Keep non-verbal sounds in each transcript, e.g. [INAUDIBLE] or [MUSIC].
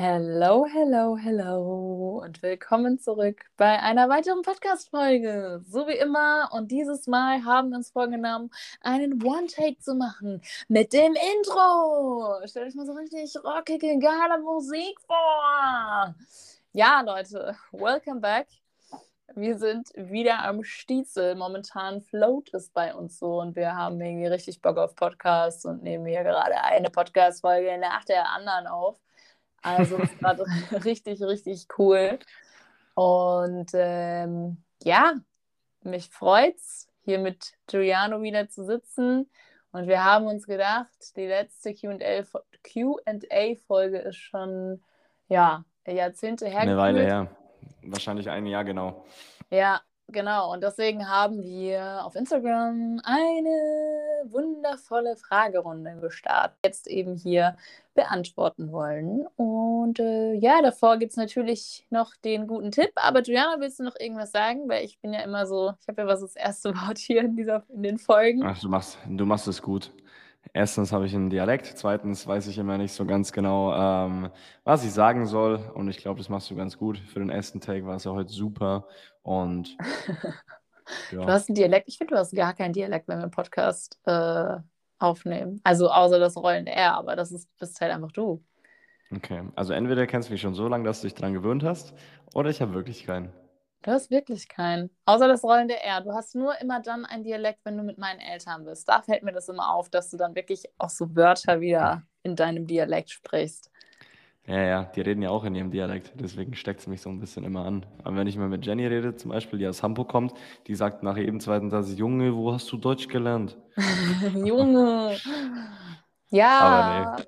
Hello, hello, hello und willkommen zurück bei einer weiteren Podcast-Folge. So wie immer und dieses Mal haben wir uns vorgenommen, einen One-Take zu machen mit dem Intro. Stellt euch mal so richtig rockige, geile Musik vor. Ja, Leute, welcome back. Wir sind wieder am Stiezel. Momentan float es bei uns so und wir haben irgendwie richtig Bock auf Podcasts und nehmen hier gerade eine Podcast-Folge nach der anderen auf. Also es ist gerade richtig, richtig cool. Und ähm, ja, mich freut's, hier mit Giuliano wieder zu sitzen. Und wir haben uns gedacht, die letzte QA-Folge ist schon ja, Jahrzehnte her. Eine Weile her. Wahrscheinlich ein Jahr genau. Ja, Genau, und deswegen haben wir auf Instagram eine wundervolle Fragerunde gestartet, jetzt eben hier beantworten wollen. Und äh, ja, davor gibt es natürlich noch den guten Tipp. Aber Juliana, willst du noch irgendwas sagen? Weil ich bin ja immer so, ich habe ja was das erste [LAUGHS] Wort hier in, dieser, in den Folgen. Ach, du machst, du machst es gut. Erstens habe ich einen Dialekt, zweitens weiß ich immer nicht so ganz genau, ähm, was ich sagen soll. Und ich glaube, das machst du ganz gut. Für den ersten Take war es ja heute super. Und [LAUGHS] ja. Du hast einen Dialekt. Ich finde, du hast gar keinen Dialekt, wenn wir einen Podcast äh, aufnehmen. Also außer das rollende R, aber das ist, bist halt einfach du. Okay, also entweder kennst du mich schon so lange, dass du dich dran gewöhnt hast, oder ich habe wirklich keinen. Du hast wirklich keinen. Außer das rollende R. Du hast nur immer dann ein Dialekt, wenn du mit meinen Eltern bist. Da fällt mir das immer auf, dass du dann wirklich auch so Wörter wieder in deinem Dialekt sprichst. Ja, ja, die reden ja auch in ihrem Dialekt, deswegen steckt es mich so ein bisschen immer an. Aber wenn ich mal mit Jenny rede, zum Beispiel, die aus Hamburg kommt, die sagt nach jedem zweiten Satz, Junge, wo hast du Deutsch gelernt? [LAUGHS] Junge. Ja. Aber nee.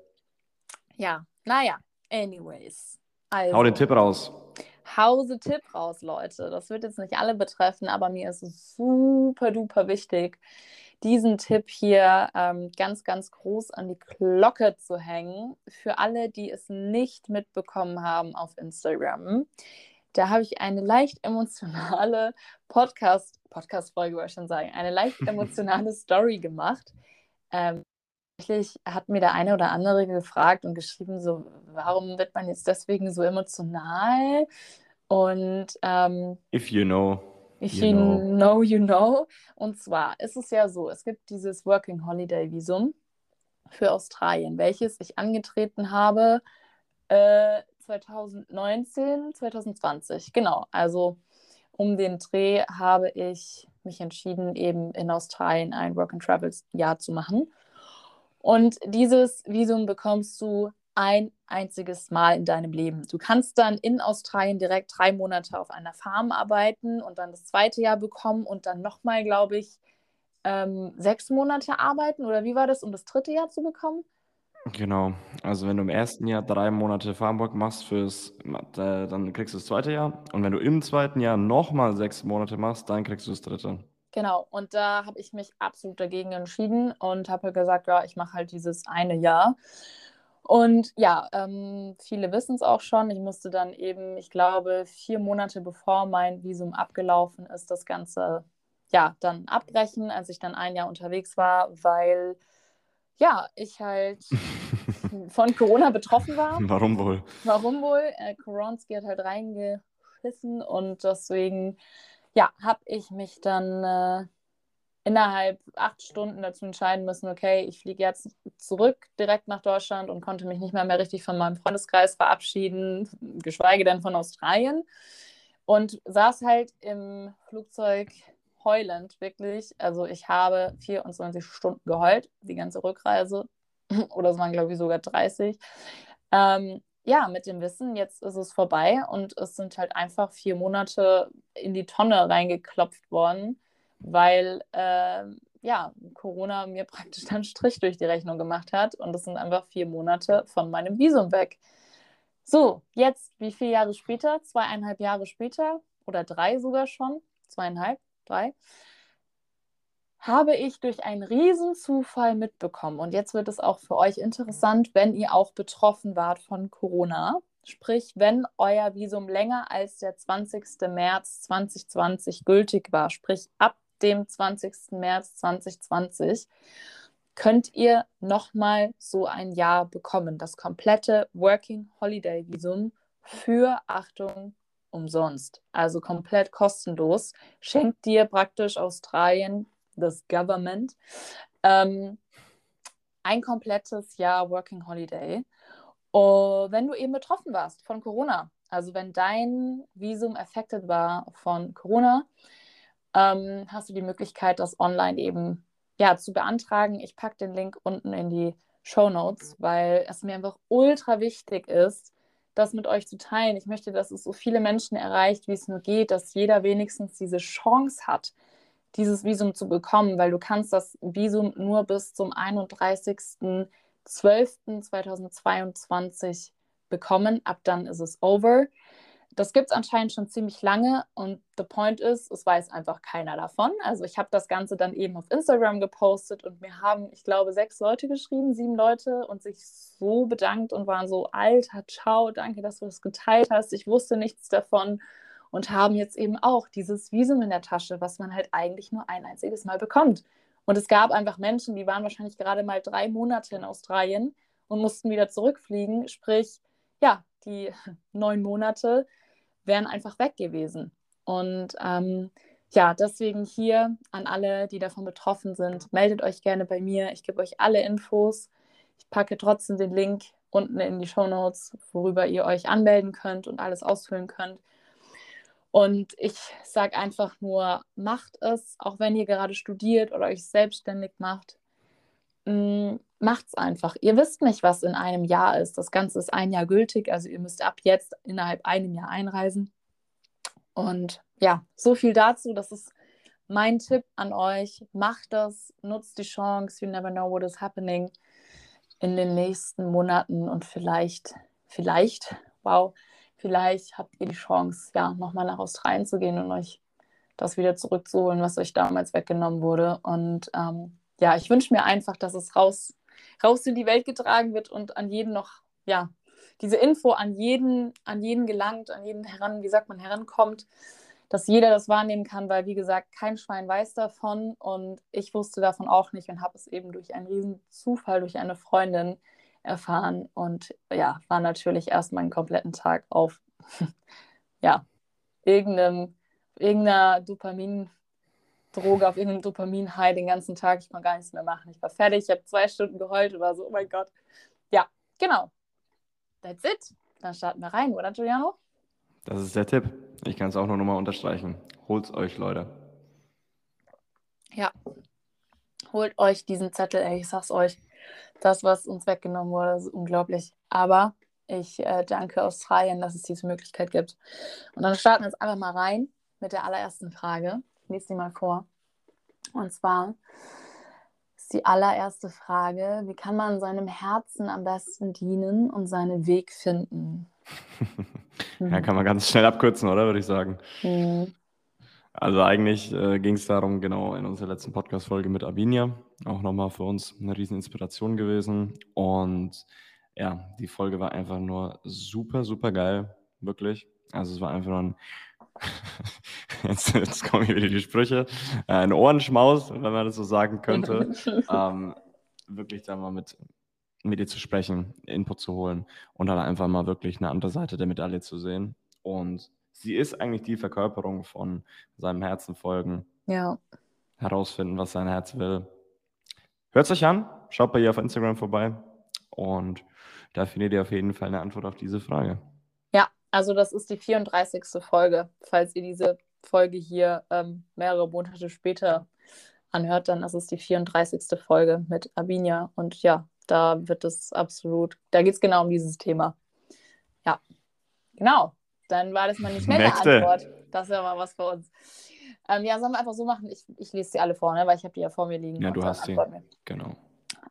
Ja, naja, anyways. Also. Hau den Tipp raus. Hause-Tipp raus, Leute. Das wird jetzt nicht alle betreffen, aber mir ist es super duper wichtig, diesen Tipp hier ähm, ganz, ganz groß an die Glocke zu hängen. Für alle, die es nicht mitbekommen haben auf Instagram. Da habe ich eine leicht emotionale Podcast, Podcast-Folge, wollte ich schon sagen, eine leicht [LAUGHS] emotionale Story gemacht. Ähm, tatsächlich hat mir der eine oder andere gefragt und geschrieben, so, warum wird man jetzt deswegen so emotional? Und ähm, if you know. If you, you know. know, you know. Und zwar ist es ja so, es gibt dieses Working Holiday Visum für Australien, welches ich angetreten habe äh, 2019, 2020. Genau, also um den Dreh habe ich mich entschieden, eben in Australien ein Work and Travel Jahr zu machen. Und dieses Visum bekommst du ein einziges Mal in deinem Leben. Du kannst dann in Australien direkt drei Monate auf einer Farm arbeiten und dann das zweite Jahr bekommen und dann nochmal, glaube ich, ähm, sechs Monate arbeiten. Oder wie war das, um das dritte Jahr zu bekommen? Genau, also wenn du im ersten Jahr drei Monate Farmwork machst, fürs, äh, dann kriegst du das zweite Jahr. Und wenn du im zweiten Jahr nochmal sechs Monate machst, dann kriegst du das dritte. Genau, und da habe ich mich absolut dagegen entschieden und habe gesagt, ja, ich mache halt dieses eine Jahr. Und ja, ähm, viele wissen es auch schon. Ich musste dann eben, ich glaube, vier Monate bevor mein Visum abgelaufen ist, das Ganze ja dann abbrechen, als ich dann ein Jahr unterwegs war, weil ja, ich halt [LAUGHS] von Corona betroffen war. Warum wohl? Warum wohl? Äh, Koronski hat halt reingeschissen und deswegen ja, habe ich mich dann äh, innerhalb acht Stunden dazu entscheiden müssen, okay, ich fliege jetzt zurück direkt nach Deutschland und konnte mich nicht mehr, mehr richtig von meinem Freundeskreis verabschieden, geschweige denn von Australien. Und saß halt im Flugzeug heulend, wirklich. Also ich habe 24 Stunden geheult, die ganze Rückreise. [LAUGHS] Oder es waren, glaube ich, sogar 30. Ähm, ja, mit dem Wissen, jetzt ist es vorbei und es sind halt einfach vier Monate in die Tonne reingeklopft worden, weil äh, ja, Corona mir [LAUGHS] praktisch einen Strich durch die Rechnung gemacht hat und es sind einfach vier Monate von meinem Visum weg. So, jetzt, wie viele Jahre später? Zweieinhalb Jahre später oder drei sogar schon? Zweieinhalb, drei habe ich durch einen Riesenzufall mitbekommen. Und jetzt wird es auch für euch interessant, wenn ihr auch betroffen wart von Corona. Sprich, wenn euer Visum länger als der 20. März 2020 gültig war, sprich ab dem 20. März 2020, könnt ihr nochmal so ein Jahr bekommen. Das komplette Working Holiday Visum für, Achtung, umsonst. Also komplett kostenlos. Schenkt dir praktisch Australien, das Government, ähm, ein komplettes Jahr Working Holiday. Und wenn du eben betroffen warst von Corona, also wenn dein Visum affected war von Corona, ähm, hast du die Möglichkeit, das online eben ja, zu beantragen. Ich packe den Link unten in die Show Notes, weil es mir einfach ultra wichtig ist, das mit euch zu teilen. Ich möchte, dass es so viele Menschen erreicht, wie es nur geht, dass jeder wenigstens diese Chance hat, dieses Visum zu bekommen, weil du kannst das Visum nur bis zum 31.12.2022 bekommen. Ab dann ist es over. Das gibt es anscheinend schon ziemlich lange und the point ist, es weiß einfach keiner davon. Also ich habe das Ganze dann eben auf Instagram gepostet und mir haben, ich glaube, sechs Leute geschrieben, sieben Leute und sich so bedankt und waren so, alter, ciao, danke, dass du das geteilt hast. Ich wusste nichts davon und haben jetzt eben auch dieses Visum in der Tasche, was man halt eigentlich nur ein einziges Mal bekommt. Und es gab einfach Menschen, die waren wahrscheinlich gerade mal drei Monate in Australien und mussten wieder zurückfliegen. Sprich, ja, die [LAUGHS] neun Monate wären einfach weg gewesen. Und ähm, ja, deswegen hier an alle, die davon betroffen sind, meldet euch gerne bei mir. Ich gebe euch alle Infos. Ich packe trotzdem den Link unten in die Show Notes, worüber ihr euch anmelden könnt und alles ausfüllen könnt. Und ich sage einfach nur, macht es, auch wenn ihr gerade studiert oder euch selbstständig macht. Mm, macht es einfach. Ihr wisst nicht, was in einem Jahr ist. Das Ganze ist ein Jahr gültig, also ihr müsst ab jetzt innerhalb einem Jahr einreisen. Und ja, so viel dazu. Das ist mein Tipp an euch. Macht das, nutzt die Chance. You never know what is happening in den nächsten Monaten und vielleicht, vielleicht, wow, vielleicht habt ihr die Chance, ja, nochmal nach Australien zu gehen und euch das wieder zurückzuholen, was euch damals weggenommen wurde. Und ähm, ja, ich wünsche mir einfach, dass es raus raus in die Welt getragen wird und an jeden noch, ja, diese Info an jeden, an jeden gelangt, an jeden heran, wie sagt man, herankommt, dass jeder das wahrnehmen kann, weil, wie gesagt, kein Schwein weiß davon und ich wusste davon auch nicht und habe es eben durch einen riesen Zufall, durch eine Freundin erfahren und ja, war natürlich erst meinen kompletten Tag auf, [LAUGHS] ja, irgendeinem, irgendeiner Dopamin- Droge, auf irgendeinem Dopamin-High den ganzen Tag. Ich konnte gar nichts mehr machen. Ich war fertig, ich habe zwei Stunden geheult und war so, oh mein Gott. Ja, genau. That's it. Dann starten wir rein, oder Giuliano? Das ist der Tipp. Ich kann es auch nur nochmal unterstreichen. Holt's euch, Leute. Ja. Holt euch diesen Zettel, ey, ich sag's euch. Das, was uns weggenommen wurde, ist unglaublich. Aber ich äh, danke Australien, dass es diese Möglichkeit gibt. Und dann starten wir jetzt einfach mal rein mit der allerersten Frage lese sie mal vor. Und zwar ist die allererste Frage, wie kann man seinem Herzen am besten dienen und seinen Weg finden? [LAUGHS] ja, kann man ganz schnell abkürzen, oder würde ich sagen. Mhm. Also eigentlich äh, ging es darum, genau in unserer letzten Podcast-Folge mit Avinia, auch nochmal für uns eine riesen Inspiration gewesen. Und ja, die Folge war einfach nur super, super geil, wirklich. Also es war einfach nur ein [LAUGHS] jetzt, jetzt kommen hier wieder die Sprüche, äh, ein Ohrenschmaus, wenn man das so sagen könnte, [LAUGHS] ähm, wirklich da mal mit, mit ihr zu sprechen, Input zu holen und dann einfach mal wirklich eine andere Seite der Medaille zu sehen. Und sie ist eigentlich die Verkörperung von seinem Herzen folgen. Ja. Herausfinden, was sein Herz will. Hört es euch an, schaut bei ihr auf Instagram vorbei und da findet ihr auf jeden Fall eine Antwort auf diese Frage. Also das ist die 34. Folge. Falls ihr diese Folge hier ähm, mehrere Monate später anhört, dann ist es die 34. Folge mit Abinia. Und ja, da wird es absolut, da geht es genau um dieses Thema. Ja, genau. Dann war das mal nicht mehr eine Antwort. Das wäre mal was für uns. Ähm, ja, sollen wir einfach so machen? Ich, ich lese sie alle vor, ne? weil ich habe die ja vor mir liegen. Ja, du hast sie. Genau.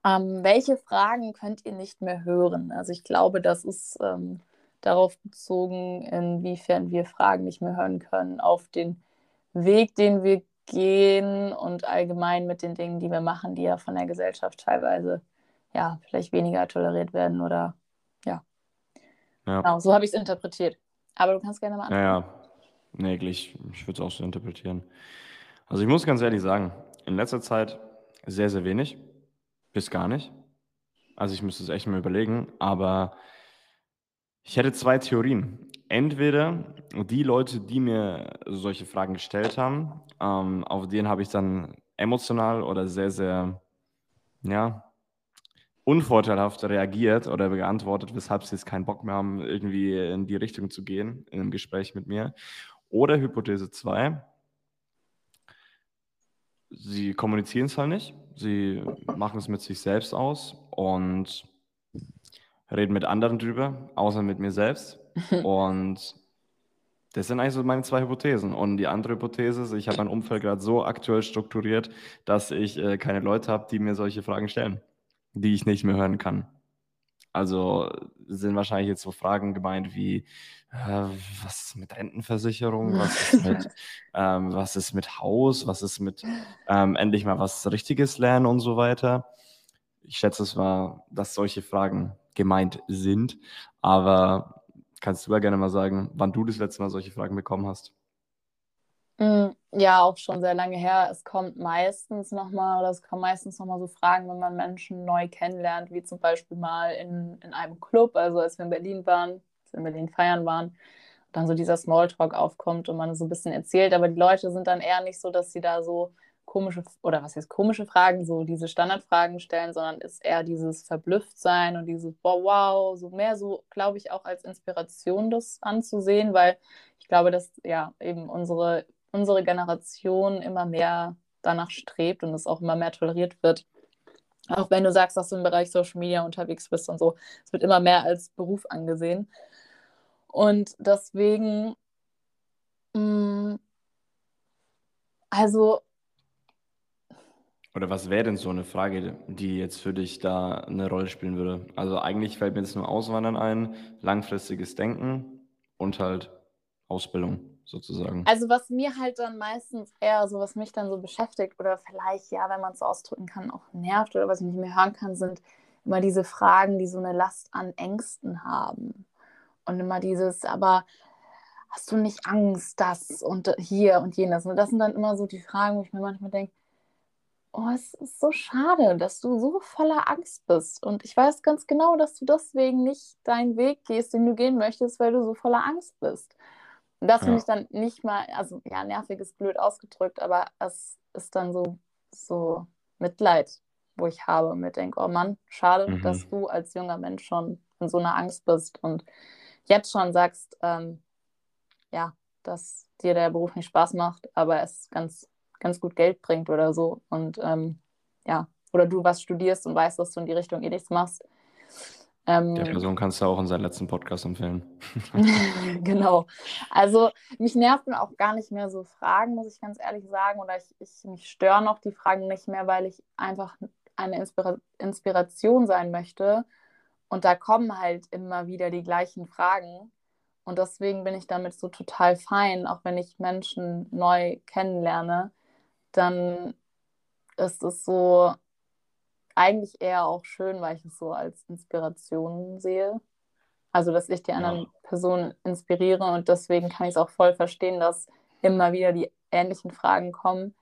Ähm, welche Fragen könnt ihr nicht mehr hören? Also ich glaube, das ist ähm, darauf bezogen, inwiefern wir Fragen nicht mehr hören können, auf den Weg, den wir gehen und allgemein mit den Dingen, die wir machen, die ja von der Gesellschaft teilweise ja vielleicht weniger toleriert werden oder ja. ja. Genau, so habe ich es interpretiert. Aber du kannst gerne mal antworten. Ja, ja. Nee, ich, ich würde es auch so interpretieren. Also ich muss ganz ehrlich sagen, in letzter Zeit sehr, sehr wenig. Bis gar nicht. Also ich müsste es echt mal überlegen, aber ich hätte zwei Theorien. Entweder die Leute, die mir solche Fragen gestellt haben, ähm, auf denen habe ich dann emotional oder sehr, sehr, ja, unvorteilhaft reagiert oder geantwortet, weshalb sie jetzt keinen Bock mehr haben, irgendwie in die Richtung zu gehen, in einem Gespräch mit mir. Oder Hypothese 2, sie kommunizieren es halt nicht, sie machen es mit sich selbst aus und reden mit anderen drüber, außer mit mir selbst. [LAUGHS] und das sind eigentlich so meine zwei Hypothesen. Und die andere Hypothese ist, ich habe mein Umfeld gerade so aktuell strukturiert, dass ich äh, keine Leute habe, die mir solche Fragen stellen die ich nicht mehr hören kann. Also sind wahrscheinlich jetzt so Fragen gemeint wie, äh, was ist mit Rentenversicherung, was ist [LAUGHS] mit, ähm, was ist mit Haus, was ist mit ähm, endlich mal was Richtiges lernen und so weiter. Ich schätze es war, dass solche Fragen gemeint sind, aber kannst du ja gerne mal sagen, wann du das letzte Mal solche Fragen bekommen hast? Mm, ja, auch schon sehr lange her. Es kommt meistens nochmal, oder es kommen meistens nochmal so Fragen, wenn man Menschen neu kennenlernt, wie zum Beispiel mal in, in einem Club, also als wir in Berlin waren, als wir in Berlin feiern waren, dann so dieser Smalltalk aufkommt und man so ein bisschen erzählt, aber die Leute sind dann eher nicht so, dass sie da so komische, oder was heißt komische Fragen, so diese Standardfragen stellen, sondern ist eher dieses Verblüfftsein und dieses, wow, wow, so mehr so, glaube ich, auch als Inspiration das anzusehen, weil ich glaube, dass ja eben unsere unsere Generation immer mehr danach strebt und es auch immer mehr toleriert wird. Auch wenn du sagst, dass du im Bereich Social Media unterwegs bist und so, es wird immer mehr als Beruf angesehen. Und deswegen, mh, mm, also. Oder was wäre denn so eine Frage, die jetzt für dich da eine Rolle spielen würde? Also eigentlich fällt mir jetzt nur Auswandern ein, langfristiges Denken und halt Ausbildung sozusagen. Also was mir halt dann meistens eher so, was mich dann so beschäftigt oder vielleicht, ja, wenn man es so ausdrücken kann, auch nervt oder was ich nicht mehr hören kann, sind immer diese Fragen, die so eine Last an Ängsten haben. Und immer dieses, aber hast du nicht Angst, das und hier und jenes? Und das sind dann immer so die Fragen, wo ich mir manchmal denke, oh, es ist so schade, dass du so voller Angst bist. Und ich weiß ganz genau, dass du deswegen nicht deinen Weg gehst, den du gehen möchtest, weil du so voller Angst bist. Und das ja. finde ich dann nicht mal, also ja, nervig ist blöd ausgedrückt, aber es ist dann so, so Mitleid, wo ich habe und mir denke, oh Mann, schade, mhm. dass du als junger Mensch schon in so einer Angst bist und jetzt schon sagst, ähm, ja, dass dir der Beruf nicht Spaß macht, aber es ganz, ganz gut Geld bringt oder so. Und ähm, ja, oder du was studierst und weißt, dass du in die Richtung eh nichts machst. Ähm, Der Person kannst du auch in seinen letzten Podcast empfehlen. [LAUGHS] genau. Also mich nerven auch gar nicht mehr so Fragen, muss ich ganz ehrlich sagen. Oder ich, ich mich stören auch die Fragen nicht mehr, weil ich einfach eine Inspira Inspiration sein möchte. Und da kommen halt immer wieder die gleichen Fragen. Und deswegen bin ich damit so total fein, auch wenn ich Menschen neu kennenlerne, dann ist es so, eigentlich eher auch schön, weil ich es so als Inspiration sehe. Also, dass ich die anderen ja. Personen inspiriere und deswegen kann ich es auch voll verstehen, dass immer wieder die ähnlichen Fragen kommen,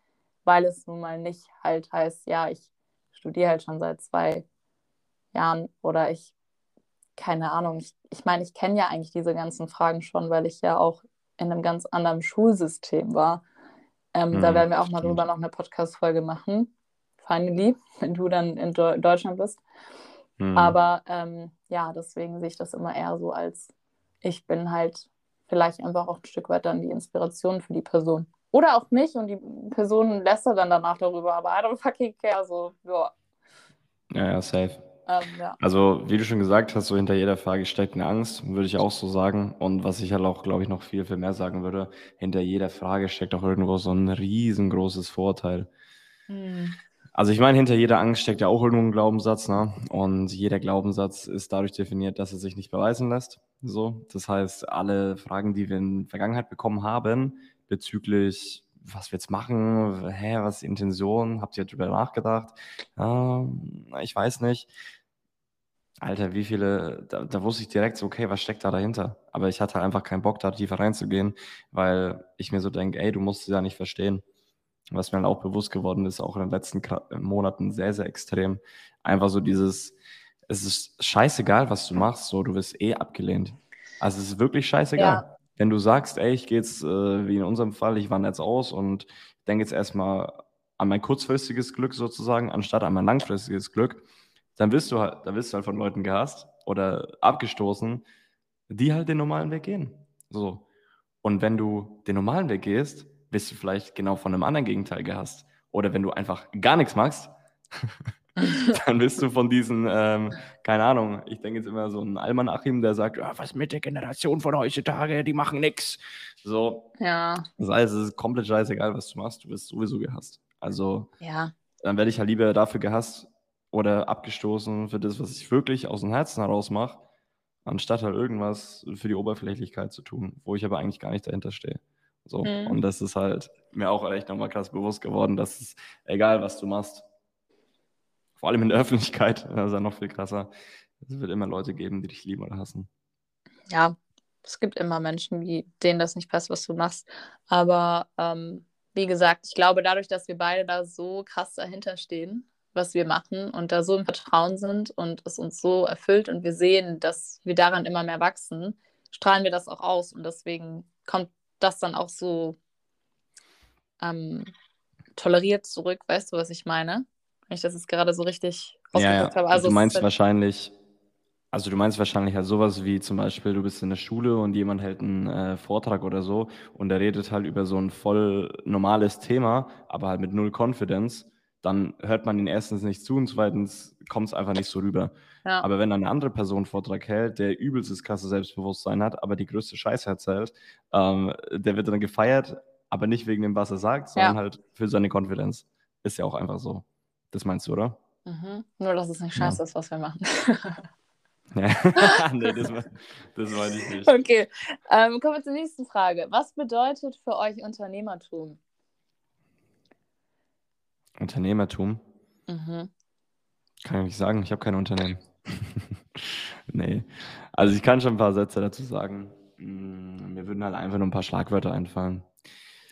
weil es nun mal nicht halt heißt, ja, ich studiere halt schon seit zwei Jahren oder ich, keine Ahnung, ich, ich meine, ich kenne ja eigentlich diese ganzen Fragen schon, weil ich ja auch in einem ganz anderen Schulsystem war. Ähm, mhm, da werden wir auch mal drüber noch eine Podcast-Folge machen finally, wenn du dann in Deutschland bist. Mhm. Aber ähm, ja, deswegen sehe ich das immer eher so als, ich bin halt vielleicht einfach auch ein Stück weit dann die Inspiration für die Person. Oder auch nicht und die Person lästert dann danach darüber, aber I don't fucking care, so, ja. Ja, ja, safe. Ähm, ja. Also, wie du schon gesagt hast, so hinter jeder Frage steckt eine Angst, würde ich auch so sagen. Und was ich halt auch, glaube ich, noch viel, viel mehr sagen würde, hinter jeder Frage steckt auch irgendwo so ein riesengroßes Vorteil. Hm. Also ich meine, hinter jeder Angst steckt ja auch irgendwo ein Glaubenssatz, ne? Und jeder Glaubenssatz ist dadurch definiert, dass er sich nicht beweisen lässt. So, das heißt, alle Fragen, die wir in der Vergangenheit bekommen haben, bezüglich was wir jetzt machen, hä, was ist die Intention, habt ihr darüber nachgedacht? Ja, ich weiß nicht. Alter, wie viele, da, da, wusste ich direkt so, okay, was steckt da dahinter? Aber ich hatte einfach keinen Bock, da tiefer reinzugehen, weil ich mir so denke, ey, du musst es ja nicht verstehen. Was mir halt auch bewusst geworden ist, auch in den letzten Monaten sehr, sehr extrem. Einfach so dieses, es ist scheißegal, was du machst, so du wirst eh abgelehnt. Also es ist wirklich scheißegal. Ja. Wenn du sagst, ey, ich gehe jetzt, äh, wie in unserem Fall, ich wandere jetzt aus und denke jetzt erstmal an mein kurzfristiges Glück sozusagen, anstatt an mein langfristiges Glück, dann wirst du halt, dann wirst du halt von Leuten gehasst oder abgestoßen, die halt den normalen Weg gehen. So. Und wenn du den normalen Weg gehst, wirst du vielleicht genau von einem anderen Gegenteil gehasst. Oder wenn du einfach gar nichts machst, [LAUGHS] dann bist du von diesen, ähm, keine Ahnung, ich denke jetzt immer so ein Alman Achim, der sagt, ja, was mit der Generation von heutzutage, die machen nichts. So. Ja. Das heißt, es ist komplett scheißegal, was du machst, du wirst sowieso gehasst. Also, ja. dann werde ich halt lieber dafür gehasst oder abgestoßen für das, was ich wirklich aus dem Herzen heraus mache, anstatt halt irgendwas für die Oberflächlichkeit zu tun, wo ich aber eigentlich gar nicht dahinter stehe. So. Mhm. Und das ist halt mir auch echt nochmal krass bewusst geworden, dass es egal, was du machst, vor allem in der [LAUGHS] Öffentlichkeit, das ist ja noch viel krasser, es wird immer Leute geben, die dich lieben oder hassen. Ja, es gibt immer Menschen, die, denen das nicht passt, was du machst. Aber ähm, wie gesagt, ich glaube, dadurch, dass wir beide da so krass dahinter stehen, was wir machen und da so im Vertrauen sind und es uns so erfüllt und wir sehen, dass wir daran immer mehr wachsen, strahlen wir das auch aus und deswegen kommt das dann auch so ähm, toleriert zurück. Weißt du, was ich meine? Wenn ich das jetzt gerade so richtig ausgedrückt ja, habe. Also du meinst wahrscheinlich, also du meinst wahrscheinlich halt sowas wie zum Beispiel, du bist in der Schule und jemand hält einen äh, Vortrag oder so und der redet halt über so ein voll normales Thema, aber halt mit null Confidence, dann hört man ihn erstens nicht zu und zweitens kommt es einfach nicht so rüber. Ja. Aber wenn eine andere Person Vortrag hält, der übelstes krasse Selbstbewusstsein hat, aber die größte Scheiße erzählt, ähm, der wird dann gefeiert, aber nicht wegen dem, was er sagt, sondern ja. halt für seine Confidence. Ist ja auch einfach so. Das meinst du, oder? Mhm. Nur, dass es nicht scheiße ja. ist, was wir machen. [LAUGHS] nee, das, das wollte ich nicht. Okay, ähm, kommen wir zur nächsten Frage. Was bedeutet für euch Unternehmertum? Unternehmertum? Mhm. Kann ich nicht sagen, ich habe kein Unternehmen. [LAUGHS] nee, also ich kann schon ein paar Sätze dazu sagen. Mm, mir würden halt einfach nur ein paar Schlagwörter einfallen.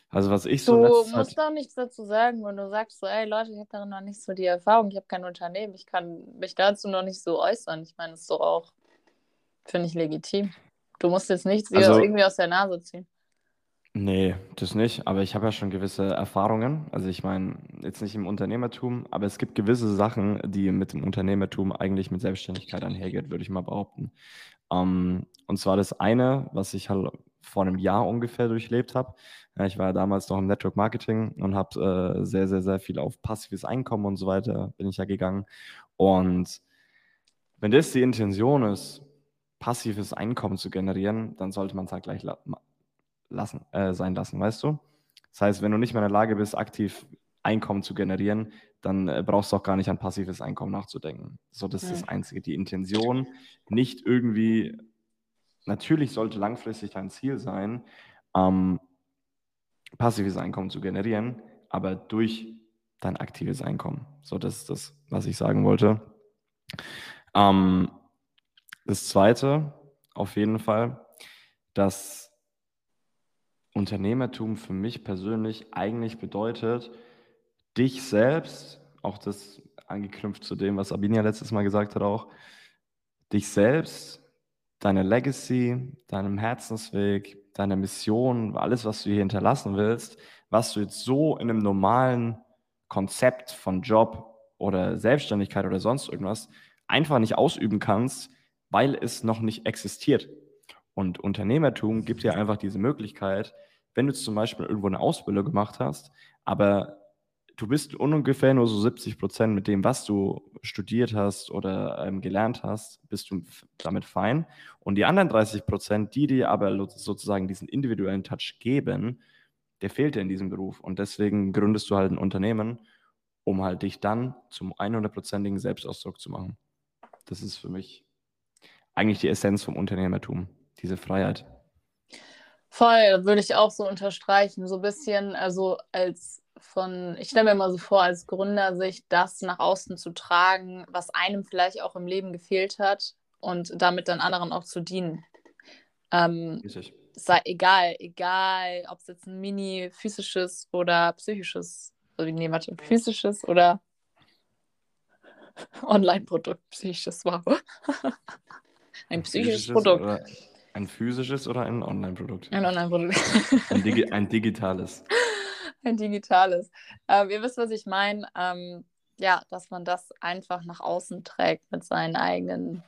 Also was ich so. Du musst doch nichts dazu sagen, wenn du sagst so, ey Leute, ich habe darin noch nicht so die Erfahrung, ich habe kein Unternehmen, ich kann mich dazu noch nicht so äußern. Ich meine, das ist doch auch, finde ich, legitim. Du musst jetzt nichts also, irgendwie aus der Nase ziehen. Nee, das nicht, aber ich habe ja schon gewisse Erfahrungen. Also ich meine, jetzt nicht im Unternehmertum, aber es gibt gewisse Sachen, die mit dem Unternehmertum eigentlich mit Selbstständigkeit einhergeht, würde ich mal behaupten. Ähm, und zwar das eine, was ich halt vor einem Jahr ungefähr durchlebt habe. Ich war ja damals noch im Network Marketing und habe äh, sehr, sehr, sehr viel auf passives Einkommen und so weiter bin ich ja gegangen. Und wenn das die Intention ist, passives Einkommen zu generieren, dann sollte man es halt gleich lassen, äh, sein lassen, weißt du? Das heißt, wenn du nicht mehr in der Lage bist, aktiv Einkommen zu generieren, dann äh, brauchst du auch gar nicht an passives Einkommen nachzudenken. So, das ist das Einzige. Die Intention, nicht irgendwie natürlich sollte langfristig dein Ziel sein, ähm, passives Einkommen zu generieren, aber durch dein aktives Einkommen. So, das ist das, was ich sagen wollte. Ähm, das zweite, auf jeden Fall, dass Unternehmertum für mich persönlich eigentlich bedeutet, dich selbst, auch das angeknüpft zu dem, was Abinia letztes Mal gesagt hat, auch, dich selbst deine Legacy, deinem Herzensweg, deiner Mission, alles, was du hier hinterlassen willst, was du jetzt so in einem normalen Konzept von Job oder Selbstständigkeit oder sonst irgendwas einfach nicht ausüben kannst, weil es noch nicht existiert. Und Unternehmertum gibt dir einfach diese Möglichkeit, wenn du zum Beispiel irgendwo eine Ausbildung gemacht hast, aber du bist ungefähr nur so 70 Prozent mit dem, was du studiert hast oder ähm, gelernt hast, bist du damit fein. Und die anderen 30 Prozent, die dir aber sozusagen diesen individuellen Touch geben, der fehlt dir in diesem Beruf. Und deswegen gründest du halt ein Unternehmen, um halt dich dann zum 100-prozentigen Selbstausdruck zu machen. Das ist für mich eigentlich die Essenz vom Unternehmertum, diese Freiheit. Voll, würde ich auch so unterstreichen. So ein bisschen, also als von, ich stelle mir immer so vor, als Gründer sich das nach außen zu tragen, was einem vielleicht auch im Leben gefehlt hat und damit dann anderen auch zu dienen. Ähm, sei egal, egal, ob es jetzt ein mini physisches oder psychisches, also, nee, warte, physisches oder [LAUGHS] Online-Produkt, psychisches, wow. [LAUGHS] ein psychisches Produkt. Oder ein physisches oder ein Online-Produkt? Ein Online-Produkt. Ein, Digi [LAUGHS] ein, digitales. Ein digitales. Ähm, ihr wisst, was ich meine. Ähm, ja, dass man das einfach nach außen trägt mit seinen eigenen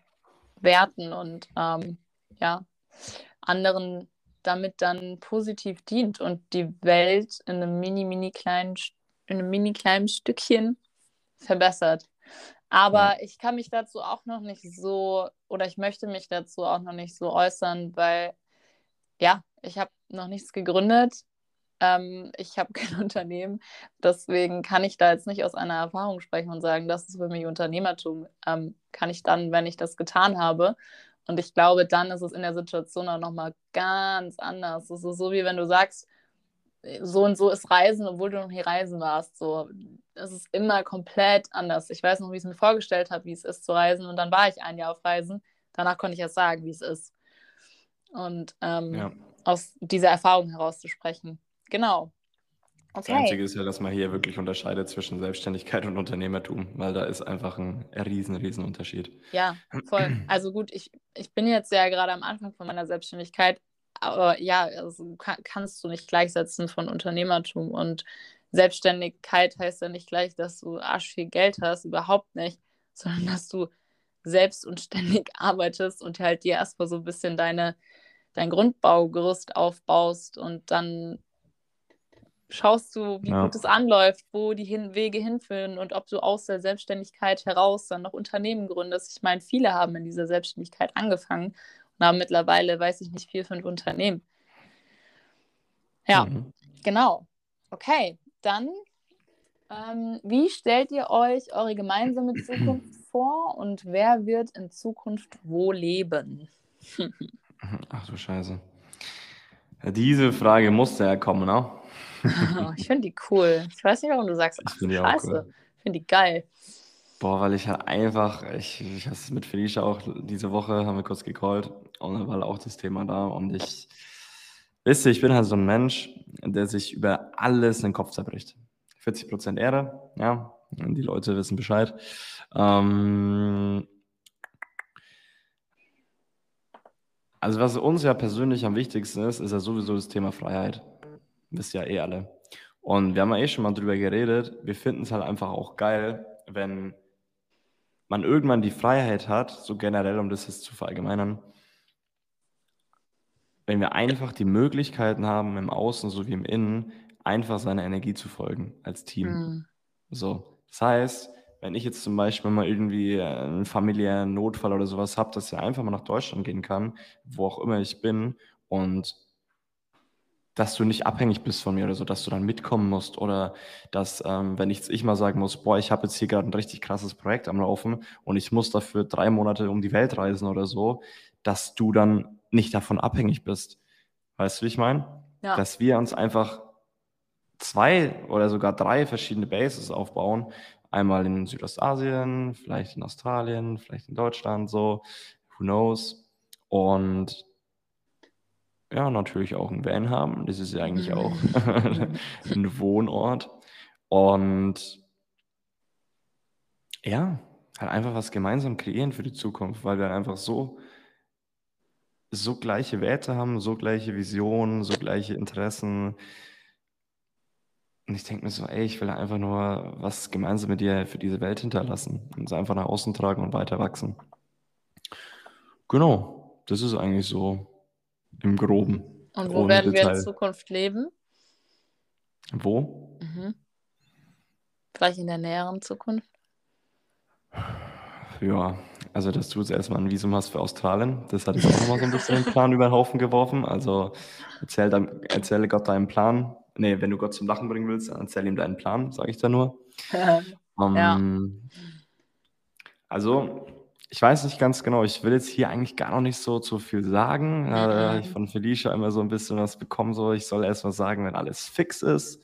Werten und ähm, ja, anderen damit dann positiv dient und die Welt in einem mini, mini kleinen, in einem mini kleinen Stückchen verbessert. Aber ja. ich kann mich dazu auch noch nicht so, oder ich möchte mich dazu auch noch nicht so äußern, weil ja, ich habe noch nichts gegründet. Ähm, ich habe [LAUGHS] kein Unternehmen. Deswegen kann ich da jetzt nicht aus einer Erfahrung sprechen und sagen, das ist für mich Unternehmertum. Ähm, kann ich dann, wenn ich das getan habe. Und ich glaube, dann ist es in der Situation auch nochmal ganz anders. Es ist so, wie wenn du sagst, so und so ist Reisen, obwohl du noch nie reisen warst. So, es ist immer komplett anders. Ich weiß noch, wie ich es mir vorgestellt habe, wie es ist zu reisen. Und dann war ich ein Jahr auf Reisen. Danach konnte ich erst sagen, wie es ist. Und ähm, ja. aus dieser Erfahrung herauszusprechen. Genau. Okay. Das Einzige ist ja, dass man hier wirklich unterscheidet zwischen Selbstständigkeit und Unternehmertum, weil da ist einfach ein riesen, riesen Unterschied. Ja, voll. Also gut, ich, ich bin jetzt ja gerade am Anfang von meiner Selbstständigkeit, aber ja, also kann, kannst du nicht gleichsetzen von Unternehmertum und Selbstständigkeit heißt ja nicht gleich, dass du arsch viel Geld hast, überhaupt nicht, sondern dass du selbst und ständig [LAUGHS] arbeitest und halt dir erstmal so ein bisschen deine, dein Grundbaugerüst aufbaust und dann schaust du, wie ja. gut es anläuft, wo die Hin Wege hinführen und ob du aus der Selbstständigkeit heraus dann noch Unternehmen gründest. Ich meine, viele haben in dieser Selbstständigkeit angefangen haben mittlerweile, weiß ich nicht, vier, fünf Unternehmen. Ja, mhm. genau. Okay, dann, ähm, wie stellt ihr euch eure gemeinsame Zukunft [CLEARS THROAT] vor und wer wird in Zukunft wo leben? [LAUGHS] Ach du Scheiße. Diese Frage musste ja kommen, ne? [LAUGHS] Ich finde die cool. Ich weiß nicht, warum du sagst, ach, ich scheiße. Cool. Ich finde die geil. Boah, weil ich halt einfach, ich, ich habe es mit Felicia auch diese Woche, haben wir kurz gecallt und dann war auch das Thema da und ich, wisst ihr, ich bin halt so ein Mensch, der sich über alles den Kopf zerbricht. 40% Ehre, ja, die Leute wissen Bescheid. Ähm, also was uns ja persönlich am wichtigsten ist, ist ja sowieso das Thema Freiheit. Wisst ja eh alle. Und wir haben ja eh schon mal drüber geredet. Wir finden es halt einfach auch geil, wenn man irgendwann die Freiheit hat, so generell, um das jetzt zu verallgemeinern, wenn wir einfach die Möglichkeiten haben, im Außen sowie im Innen, einfach seiner Energie zu folgen als Team. Mhm. So. Das heißt, wenn ich jetzt zum Beispiel mal irgendwie einen familiären Notfall oder sowas habe, dass ich einfach mal nach Deutschland gehen kann, wo auch immer ich bin und dass du nicht abhängig bist von mir oder so, dass du dann mitkommen musst oder dass, ähm, wenn ich, ich mal sagen muss, boah, ich habe jetzt hier gerade ein richtig krasses Projekt am Laufen und ich muss dafür drei Monate um die Welt reisen oder so, dass du dann nicht davon abhängig bist. Weißt du, wie ich meine? Ja. Dass wir uns einfach zwei oder sogar drei verschiedene Bases aufbauen. Einmal in Südostasien, vielleicht in Australien, vielleicht in Deutschland, so, who knows. Und ja, natürlich auch ein Van haben. Das ist ja eigentlich auch [LAUGHS] ein Wohnort. Und ja, halt einfach was gemeinsam kreieren für die Zukunft, weil wir einfach so, so gleiche Werte haben, so gleiche Visionen, so gleiche Interessen. Und ich denke mir so, ey, ich will einfach nur was gemeinsam mit dir für diese Welt hinterlassen und es einfach nach außen tragen und weiter wachsen. Genau, das ist eigentlich so im Groben. Und wo werden Detail. wir in Zukunft leben? Wo? Mhm. Vielleicht in der näheren Zukunft? Ja, also dass du jetzt erstmal ein Visum hast für Australien, das hat jetzt auch nochmal so ein bisschen den Plan [LAUGHS] über den Haufen geworfen. Also erzähl, dann, erzähle Gott deinen Plan. Nee, wenn du Gott zum Lachen bringen willst, dann erzähl ihm deinen Plan, sage ich da nur. [LAUGHS] ja. Ähm, also ich weiß nicht ganz genau, ich will jetzt hier eigentlich gar noch nicht so zu viel sagen. Mhm. Äh, ich von Felicia immer so ein bisschen was bekommen, so ich soll erst mal sagen, wenn alles fix ist.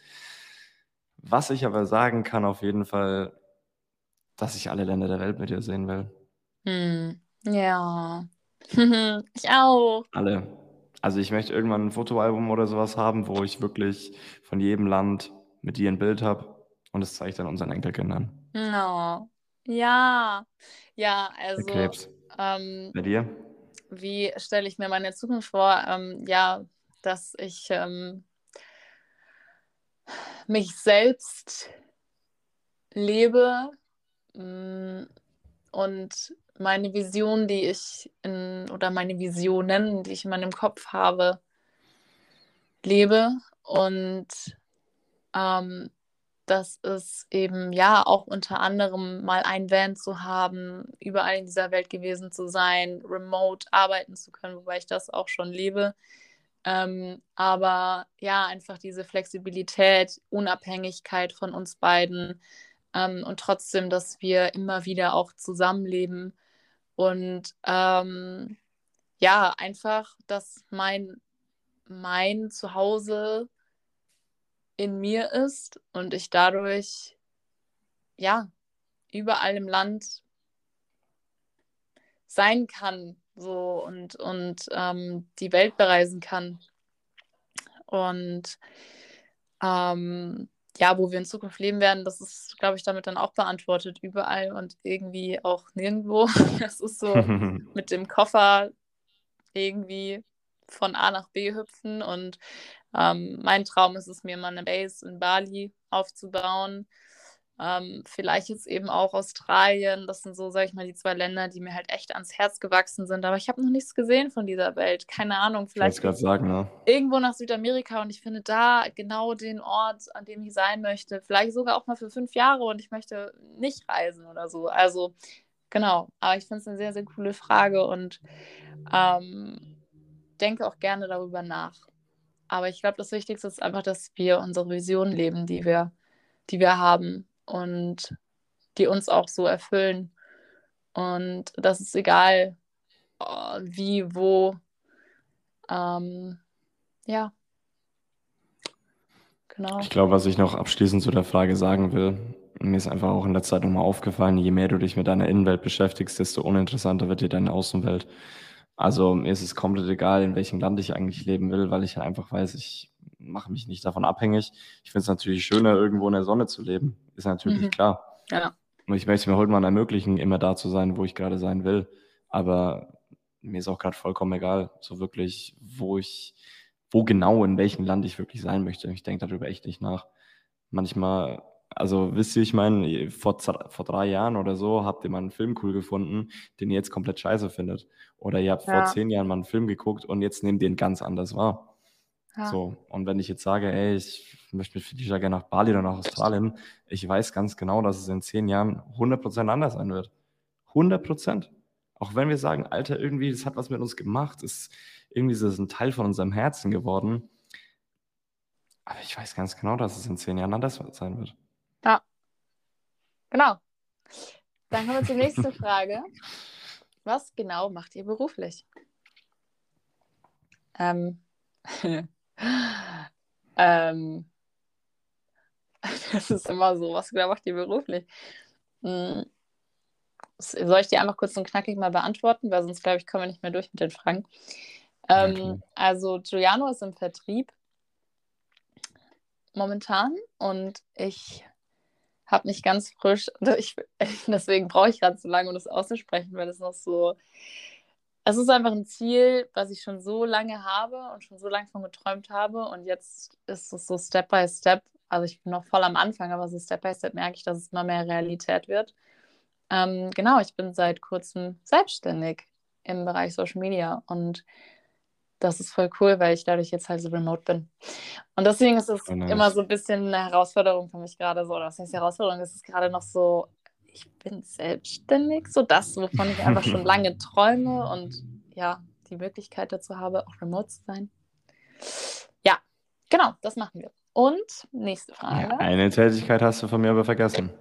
Was ich aber sagen kann, auf jeden Fall, dass ich alle Länder der Welt mit dir sehen will. Hm. Ja. [LAUGHS] ich auch. Alle. Also ich möchte irgendwann ein Fotoalbum oder sowas haben, wo ich wirklich von jedem Land mit dir ein Bild habe und das zeige ich dann unseren Enkelkindern. No. Ja, ja, also Krebs. ähm, Bei dir? wie stelle ich mir meine Zukunft vor? Ähm, ja, dass ich ähm, mich selbst lebe mm, und meine Vision, die ich in, oder meine Visionen, die ich in meinem Kopf habe, lebe und ähm, das ist eben ja auch unter anderem mal ein Van zu haben, überall in dieser Welt gewesen zu sein, remote arbeiten zu können, wobei ich das auch schon lebe. Ähm, aber ja, einfach diese Flexibilität, Unabhängigkeit von uns beiden ähm, und trotzdem, dass wir immer wieder auch zusammenleben und ähm, ja, einfach, dass mein, mein Zuhause in mir ist und ich dadurch ja überall im Land sein kann so und, und ähm, die Welt bereisen kann. Und ähm, ja, wo wir in Zukunft leben werden, das ist, glaube ich, damit dann auch beantwortet. Überall und irgendwie auch nirgendwo. [LAUGHS] Das ist so [LAUGHS] mit dem Koffer irgendwie von A nach B hüpfen. Und ähm, mein Traum ist es, mir mal eine Base in Bali aufzubauen. Ähm, vielleicht jetzt eben auch Australien. Das sind so, sag ich mal, die zwei Länder, die mir halt echt ans Herz gewachsen sind. Aber ich habe noch nichts gesehen von dieser Welt. Keine Ahnung, Ich vielleicht gerade sagen, ne? irgendwo nach Südamerika und ich finde da genau den Ort, an dem ich sein möchte. Vielleicht sogar auch mal für fünf Jahre und ich möchte nicht reisen oder so. Also genau, aber ich finde es eine sehr, sehr coole Frage und ähm, denke auch gerne darüber nach. Aber ich glaube, das Wichtigste ist einfach, dass wir unsere Vision leben, die wir, die wir haben und die uns auch so erfüllen. Und das ist egal, äh, wie, wo. Ähm, ja, genau. Ich glaube, was ich noch abschließend zu der Frage sagen will, mir ist einfach auch in der Zeit nochmal aufgefallen, je mehr du dich mit deiner Innenwelt beschäftigst, desto uninteressanter wird dir deine Außenwelt. Also mir ist es komplett egal, in welchem Land ich eigentlich leben will, weil ich ja einfach weiß, ich mache mich nicht davon abhängig. Ich finde es natürlich schöner, irgendwo in der Sonne zu leben. Ist natürlich Mhm. klar. Ja, Und ich möchte es mir heute mal ermöglichen, immer da zu sein, wo ich gerade sein will. Aber mir ist auch gerade vollkommen egal, so wirklich, wo ich, wo genau, in welchem Land ich wirklich sein möchte. Ich denke darüber echt nicht nach. Manchmal, also wisst ihr, ich meine, vor, vor drei Jahren oder so habt ihr mal einen Film cool gefunden, den ihr jetzt komplett scheiße findet. Oder ihr habt vor Ja. zehn Jahren mal einen Film geguckt und jetzt nehmt ihr ihn ganz anders wahr. ja. So, und wenn ich jetzt sage, ey, ich möchte mit Felicia gerne nach Bali oder nach Australien, ich weiß ganz genau, dass es in zehn Jahren 100% anders sein wird. 100%. Auch wenn wir sagen, Alter, irgendwie, das hat was mit uns gemacht, ist irgendwie ist es ein Teil von unserem Herzen geworden. Aber ich weiß ganz genau, dass es in zehn Jahren anders sein wird. Ja, genau. Dann kommen wir zur nächsten [LAUGHS] Frage. Was genau macht ihr beruflich? Ähm, [LAUGHS] ähm, [LAUGHS] das ist immer so, was genau macht ihr beruflich? Hm, soll ich die einfach kurz und knackig mal beantworten, weil sonst glaube ich, kommen wir nicht mehr durch mit den Fragen. Ähm, klar. also Giuliano ist im Vertrieb momentan und ich habe mich ganz frisch, ich, [LAUGHS] deswegen brauche ich gerade so lange, um das auszusprechen, weil es noch so, es ist einfach ein Ziel, was ich schon so lange habe und schon so lange von geträumt habe. Und jetzt ist es so Step by Step, also ich bin noch voll am Anfang, aber so Step by Step merke ich, dass es immer mehr Realität wird. Ähm, genau, ich bin seit kurzem selbstständig im Bereich Social Media. Und das ist voll cool, weil ich dadurch jetzt halt so remote bin. Und deswegen ist es Voll nice. immer so ein bisschen eine Herausforderung für mich gerade so. Oder was heißt Herausforderung? Es ist gerade noch so, ich bin selbstständig, so das, wovon ich einfach schon [LAUGHS] lange träume und ja, die Möglichkeit dazu habe, auch remote zu sein. Ja, genau, das machen wir. Und nächste Ja, Frage. eine Tätigkeit hast du von mir aber vergessen.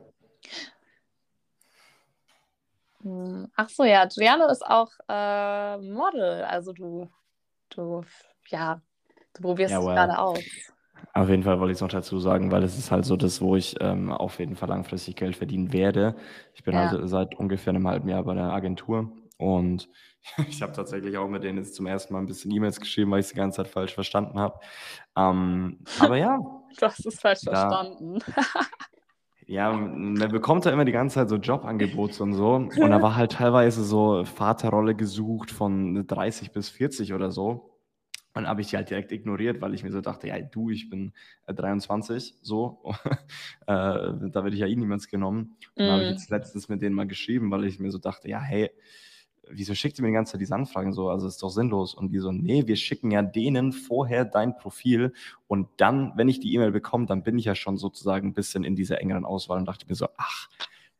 Hm, Ach so, ja, Giuliano ist auch äh, Model. Also du, du, ja, du probierst Ja, es well. gerade aus. Auf jeden Fall wollte ich es noch dazu sagen, weil es ist halt so das, wo ich ähm, auf jeden Fall langfristig Geld verdienen werde. Ich bin Ja. halt seit ungefähr einem halben Jahr bei der Agentur Und [LAUGHS] ich habe tatsächlich auch mit denen jetzt zum ersten Mal ein bisschen E-Mails geschrieben, weil ich es die ganze Zeit falsch verstanden habe. Ähm, aber ja. [LAUGHS] du hast es falsch da, verstanden. [LAUGHS] ja, man bekommt da immer die ganze Zeit so Jobangebote und so. Und da war halt teilweise so Vaterrolle gesucht von 30 bis 40 oder so. Und habe ich die halt direkt ignoriert, weil ich mir so dachte, ja, du, ich bin äh, 23, so. [LAUGHS] äh, da werde ich ja eh niemals genommen. Und mm. da habe ich jetzt letztens mit denen mal geschrieben, weil ich mir so dachte, ja, hey, wieso schickt ihr mir die ganze Zeit diese Anfragen so? Also ist doch sinnlos. Und die so, nee, wir schicken ja denen vorher dein Profil und dann, wenn ich die E-Mail bekomme, dann bin ich ja schon sozusagen ein bisschen in dieser engeren Auswahl und dachte mir so, ach,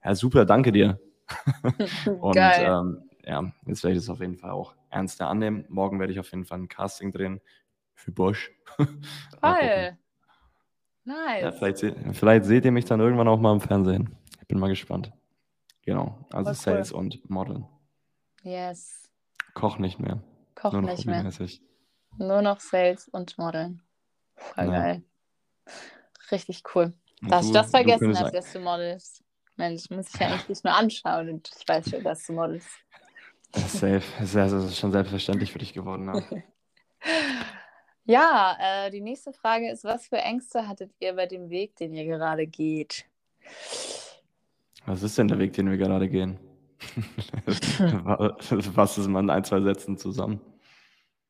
ja, super, danke dir. [LAUGHS] und ähm, ja, jetzt werde ich das auf jeden Fall auch ernster annehmen. Morgen werde ich auf jeden Fall ein Casting drehen für Bosch. [LAUGHS] Geil. nice. Ja, vielleicht, vielleicht, seht ihr mich dann irgendwann auch mal im Fernsehen. Ich bin mal gespannt. Genau, also Was Sales cool. und Modeln. Yes. Koch nicht mehr. Koch nicht mehr. Nur noch Sales und Modeln. Voll ja. geil. Richtig cool. Dass ich das vergessen habe, dass du modelst. Mensch, muss ich ja eigentlich nur anschauen und ich weiß schon, dass du modelst. Safe. Das ist schon selbstverständlich für dich geworden. Ne? [LAUGHS] ja, äh, die nächste Frage ist: Was für Ängste hattet ihr bei dem Weg, den ihr gerade geht? Was ist denn der Weg, den wir gerade gehen? [LAUGHS] Was ist mal in ein, zwei Sätzen zusammen?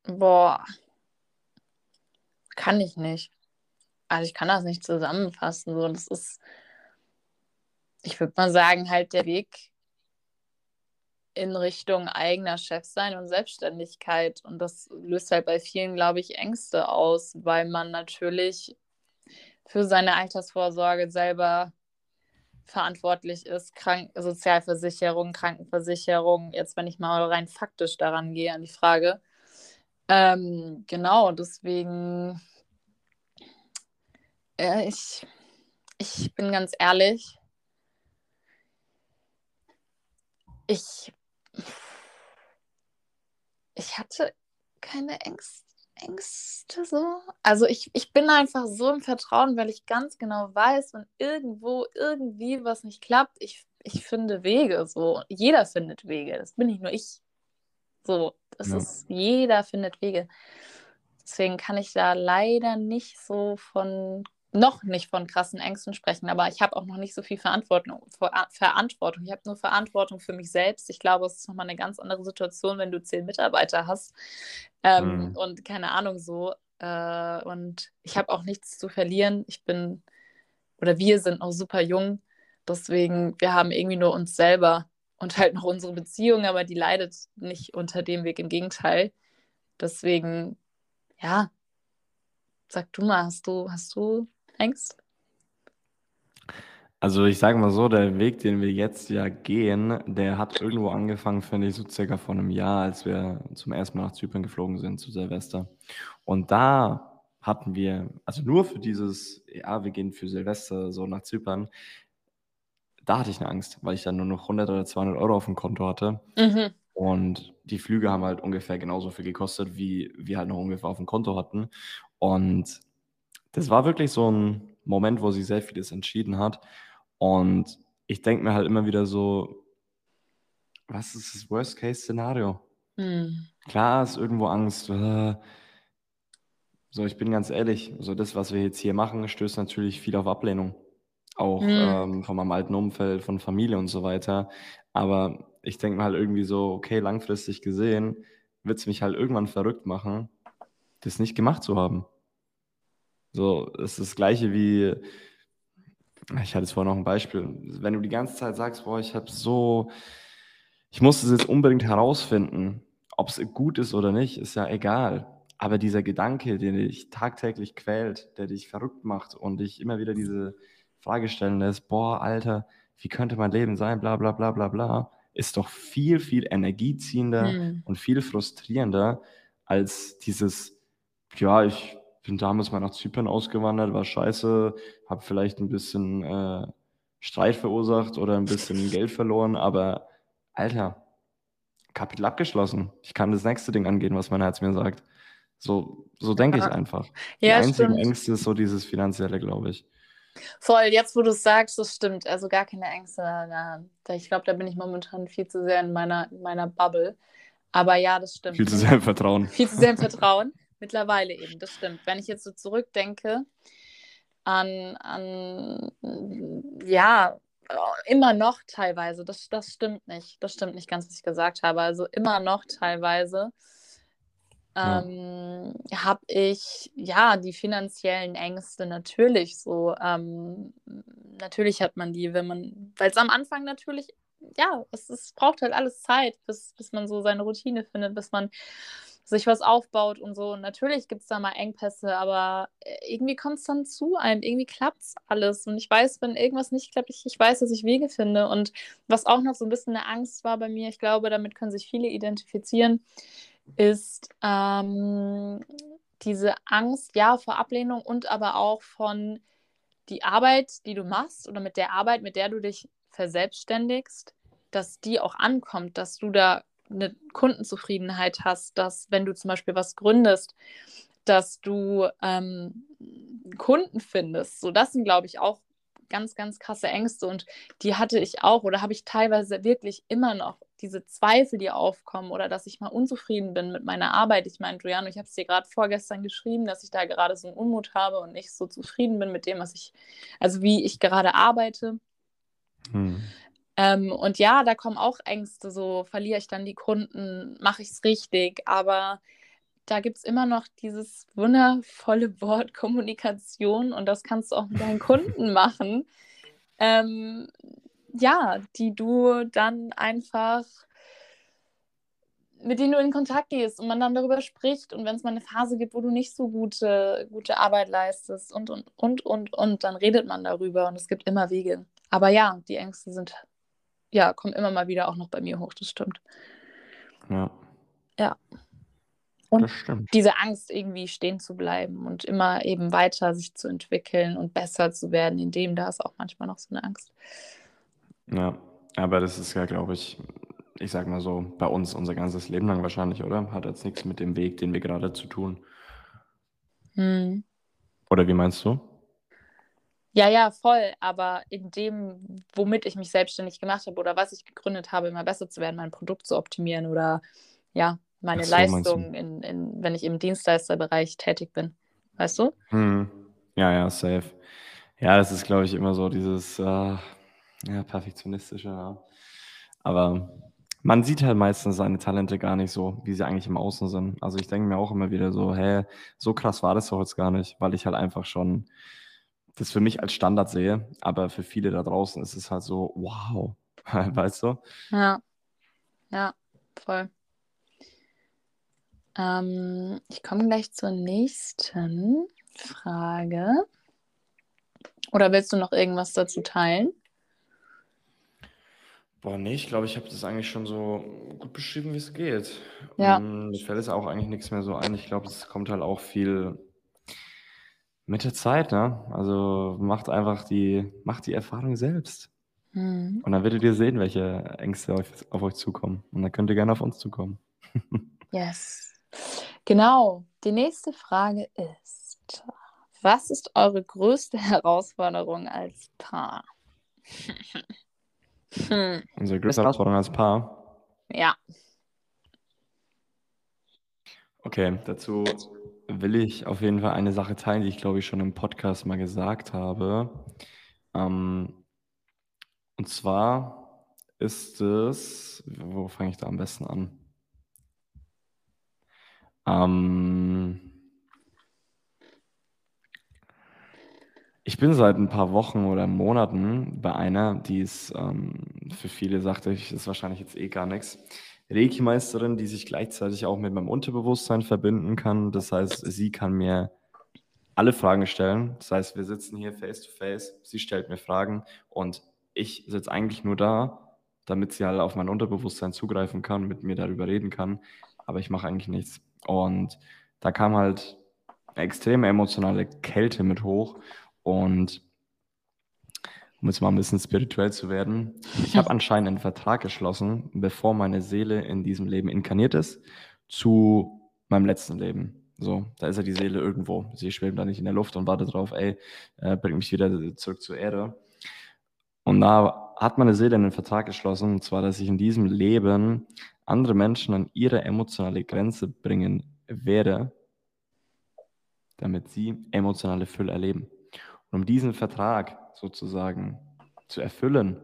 Boah. Kann ich nicht. Also ich kann das nicht zusammenfassen. So, das ist, ich würde mal sagen, halt der Weg in Richtung eigener Chef sein und Selbstständigkeit. Und das löst halt bei vielen, glaube ich, Ängste aus, weil man natürlich für seine Altersvorsorge selber verantwortlich ist. Krank Sozialversicherung, Krankenversicherung, jetzt wenn ich mal rein faktisch daran gehe an die Frage. Ähm, genau, deswegen, äh, ich, ich bin ganz ehrlich, ich ich hatte keine Ängste, Ängste so. Also ich, ich bin einfach so im Vertrauen, weil ich ganz genau weiß, wenn irgendwo irgendwie was nicht klappt, ich, ich finde Wege so. Jeder findet Wege. Das bin nicht nur ich. So, das ja. ist, jeder findet Wege. Deswegen kann ich da leider nicht so von noch nicht von krassen Ängsten sprechen, aber ich habe auch noch nicht so viel Verantwortung. Verantwortung. Ich habe nur Verantwortung für mich selbst. Ich glaube, es ist nochmal eine ganz andere Situation, wenn du zehn Mitarbeiter hast ähm, mhm. und keine Ahnung so. Äh, und ich habe auch nichts zu verlieren. Ich bin oder wir sind noch super jung. Deswegen, wir haben irgendwie nur uns selber und halt noch unsere Beziehung, aber die leidet nicht unter dem Weg, im Gegenteil. Deswegen, ja, sag du mal, hast du, hast du Angst? Also ich sage mal so, der Weg, den wir jetzt ja gehen, der hat irgendwo angefangen, finde ich, so circa vor einem Jahr, als wir zum ersten Mal nach Zypern geflogen sind zu Silvester. Und da hatten wir, also nur für dieses, ja, wir gehen für Silvester so nach Zypern, da hatte ich eine Angst, weil ich dann nur noch 100 oder 200 Euro auf dem Konto hatte. Mhm. Und die Flüge haben halt ungefähr genauso viel gekostet, wie wir halt noch ungefähr auf dem Konto hatten. Und das war wirklich so ein Moment, wo sie sehr vieles entschieden hat. Und ich denke mir halt immer wieder so, was ist das Worst-Case-Szenario? Hm. Klar ist irgendwo Angst. Äh, so, ich bin ganz ehrlich, so das, was wir jetzt hier machen, stößt natürlich viel auf Ablehnung. Auch hm. ähm, von meinem alten Umfeld, von Familie und so weiter. Aber ich denke mir halt irgendwie so, okay, langfristig gesehen, wird es mich halt irgendwann verrückt machen, das nicht gemacht zu haben. So, es ist das Gleiche wie, ich hatte es vorhin noch ein Beispiel, wenn du die ganze Zeit sagst, boah, ich habe so, ich muss es jetzt unbedingt herausfinden, ob es gut ist oder nicht, ist ja egal. Aber dieser Gedanke, der dich tagtäglich quält, der dich verrückt macht und dich immer wieder diese Frage stellen lässt, boah, Alter, wie könnte mein Leben sein, bla bla bla bla bla, ist doch viel, viel energieziehender hm. und viel frustrierender als dieses, ja, ich bin damals mal nach Zypern ausgewandert, war scheiße, habe vielleicht ein bisschen äh, Streit verursacht oder ein bisschen [LAUGHS] Geld verloren, aber Alter, Kapitel abgeschlossen. Ich kann das nächste Ding angehen, was mein Herz mir sagt. So, so denke ich einfach. Die ja, einzigen stimmt. Ängste ist so dieses Finanzielle, glaube ich. Voll, jetzt wo du es sagst, das stimmt. Also gar keine Ängste. Na, ich glaube, da bin ich momentan viel zu sehr in meiner, in meiner Bubble. Aber ja, das stimmt. Viel zu sehr im Vertrauen. Viel zu sehr im Vertrauen. [LAUGHS] Mittlerweile eben, das stimmt. Wenn ich jetzt so zurückdenke an, an ja, immer noch teilweise, das, das stimmt nicht. Das stimmt nicht ganz, was ich gesagt habe. Also immer noch teilweise ähm, ja. habe ich ja die finanziellen Ängste natürlich so. Ähm, natürlich hat man die, wenn man, weil es am Anfang natürlich, ja, es, es braucht halt alles Zeit, bis, bis man so seine Routine findet, bis man sich was aufbaut und so. Und natürlich gibt es da mal Engpässe, aber äh, irgendwie kommt es dann zu einem. Irgendwie klappt es alles. Und ich weiß, wenn irgendwas nicht klappt, ich, ich weiß, dass ich Wege finde. Und was auch noch so ein bisschen eine Angst war bei mir, ich glaube, damit können sich viele identifizieren, ist ähm, diese Angst, ja, vor Ablehnung und aber auch von die Arbeit, die du machst oder mit der Arbeit, mit der du dich verselbstständigst, dass die auch ankommt, dass du da eine Kundenzufriedenheit hast, dass wenn du zum Beispiel was gründest, dass du ähm, Kunden findest. So, das sind, glaube ich, auch ganz, ganz krasse Ängste und die hatte ich auch oder habe ich teilweise wirklich immer noch diese Zweifel, die aufkommen oder dass ich mal unzufrieden bin mit meiner Arbeit. Ich meine, Juliano, ich habe es dir gerade vorgestern geschrieben, dass ich da gerade so einen Unmut habe und nicht so zufrieden bin mit dem, was ich, also wie ich gerade arbeite. Hm. Ähm, und ja, da kommen auch Ängste, so verliere ich dann die Kunden, mache ich es richtig, aber da gibt es immer noch dieses wundervolle [LAUGHS] Wort Kommunikation und das kannst du auch mit deinen Kunden [LAUGHS] machen. Ähm, ja, die du dann einfach, mit denen du in Kontakt gehst und man dann darüber spricht und wenn es mal eine Phase gibt, wo du nicht so gute, gute Arbeit leistest und, und, und, und, und, dann redet man darüber und es gibt immer Wege. Aber ja, die Ängste sind, ja, kommen immer mal wieder auch noch bei mir hoch, das stimmt. Ja. Ja. Und diese Angst, irgendwie stehen zu bleiben und immer eben weiter sich zu entwickeln und besser zu werden, in dem da ist auch manchmal noch so eine Angst. Ja, aber das ist ja, glaube ich, ich sag mal so, bei uns unser ganzes Leben lang wahrscheinlich, oder? Hat jetzt nichts mit dem Weg, den wir gerade zu tun. Hm. Oder wie meinst du? Ja, ja, voll. Aber in dem, womit ich mich selbstständig gemacht habe oder was ich gegründet habe, immer besser zu werden, mein Produkt zu optimieren oder ja, meine so, Leistung, in, in, wenn ich im Dienstleisterbereich tätig bin. Weißt du? Hm. Ja, ja, safe. Ja, das ist, glaube ich, immer so dieses, uh, ja, perfektionistische, ja. Aber man sieht halt meistens seine Talente gar nicht so, wie sie eigentlich im Außen sind. Also ich denke mir auch immer wieder so, hä, so krass war das doch jetzt gar nicht, weil ich halt einfach schon das für mich als Standard sehe. Aber für viele da draußen ist es halt so, wow, [LAUGHS] weißt du? Ja, ja, voll. Ähm, ich komme gleich zur nächsten Frage. Oder willst du noch irgendwas dazu teilen? Boah, nee, ich glaube, ich habe das eigentlich schon so gut beschrieben, wie es geht. Ja. Mm, Mir fällt jetzt auch eigentlich nichts mehr so ein. Ich glaube, es kommt halt auch viel mit der Zeit, ne? Also macht einfach die, macht die Erfahrung selbst. Mhm. Und dann werdet ihr sehen, welche Ängste auf, auf euch zukommen. Und dann könnt ihr gerne auf uns zukommen. [LAUGHS] Yes. Genau. Die nächste Frage ist: Was ist eure größte [LAUGHS] Herausforderung als Paar? Hm. [LAUGHS] Unsere größte Herausforderung als Paar. Ja. Okay, dazu will ich auf jeden Fall eine Sache teilen, die ich glaube ich schon im Podcast mal gesagt habe. Ähm, und zwar ist es, wo fange ich da am besten an? Ähm, Ich bin seit ein paar Wochen oder Monaten bei einer, die ist ähm, für viele, sagte ich, ist wahrscheinlich jetzt eh gar nichts. Reiki-Meisterin, die sich gleichzeitig auch mit meinem Unterbewusstsein verbinden kann. Das heißt, sie kann mir alle Fragen stellen. Das heißt, wir sitzen hier face to face, sie stellt mir Fragen und ich sitze eigentlich nur da, damit sie halt auf mein Unterbewusstsein zugreifen kann, mit mir darüber reden kann. Aber ich mache eigentlich nichts. Und da kam halt eine extreme emotionale Kälte mit hoch. Und um jetzt mal ein bisschen spirituell zu werden, ich habe [LAUGHS] anscheinend einen Vertrag geschlossen, bevor meine Seele in diesem Leben inkarniert ist, zu meinem letzten Leben. So, da ist ja die Seele irgendwo. Sie schwebt da nicht in der Luft und wartet drauf, ey, äh, bring mich wieder zurück zur Erde. Und da hat meine Seele einen Vertrag geschlossen, und zwar, dass ich in diesem Leben andere Menschen an ihre emotionale Grenze bringen werde, damit sie emotionale Fülle erleben. Und um diesen Vertrag sozusagen zu erfüllen,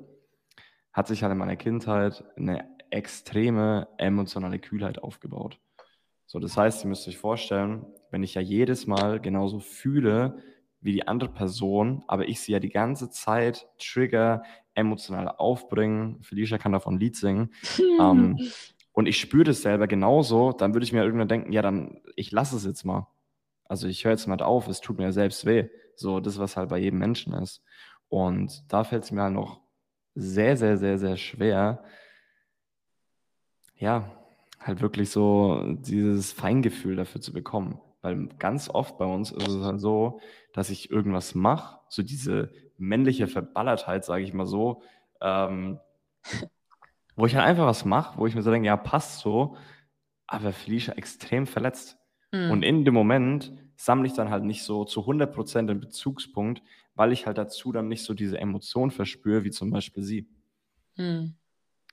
hat sich halt in meiner Kindheit eine extreme emotionale Kühlheit aufgebaut. So, das heißt, ihr müsst euch vorstellen, wenn ich ja jedes Mal genauso fühle wie die andere Person, aber ich sie ja die ganze Zeit trigger, emotional aufbringen, Felicia kann davon Lied singen, [LAUGHS] ähm, und ich spüre das selber genauso, dann würde ich mir irgendwann denken, ja, dann, ich lasse es jetzt mal. Also ich höre jetzt mal auf, es tut mir selbst weh. So, das, was halt bei jedem Menschen ist. Und da fällt es mir halt noch sehr, sehr, sehr, sehr schwer, ja, halt wirklich so dieses Feingefühl dafür zu bekommen. Weil ganz oft bei uns ist es halt so, dass ich irgendwas mache, so diese männliche Verballertheit, sage ich mal so, ähm, wo ich halt einfach was mache, wo ich mir so denke, ja, passt so, aber Felicia extrem verletzt. Mhm. Und in dem Moment sammle ich dann halt nicht so zu 100% den Bezugspunkt, weil ich halt dazu dann nicht so diese Emotion verspüre, wie zum Beispiel sie. Mhm.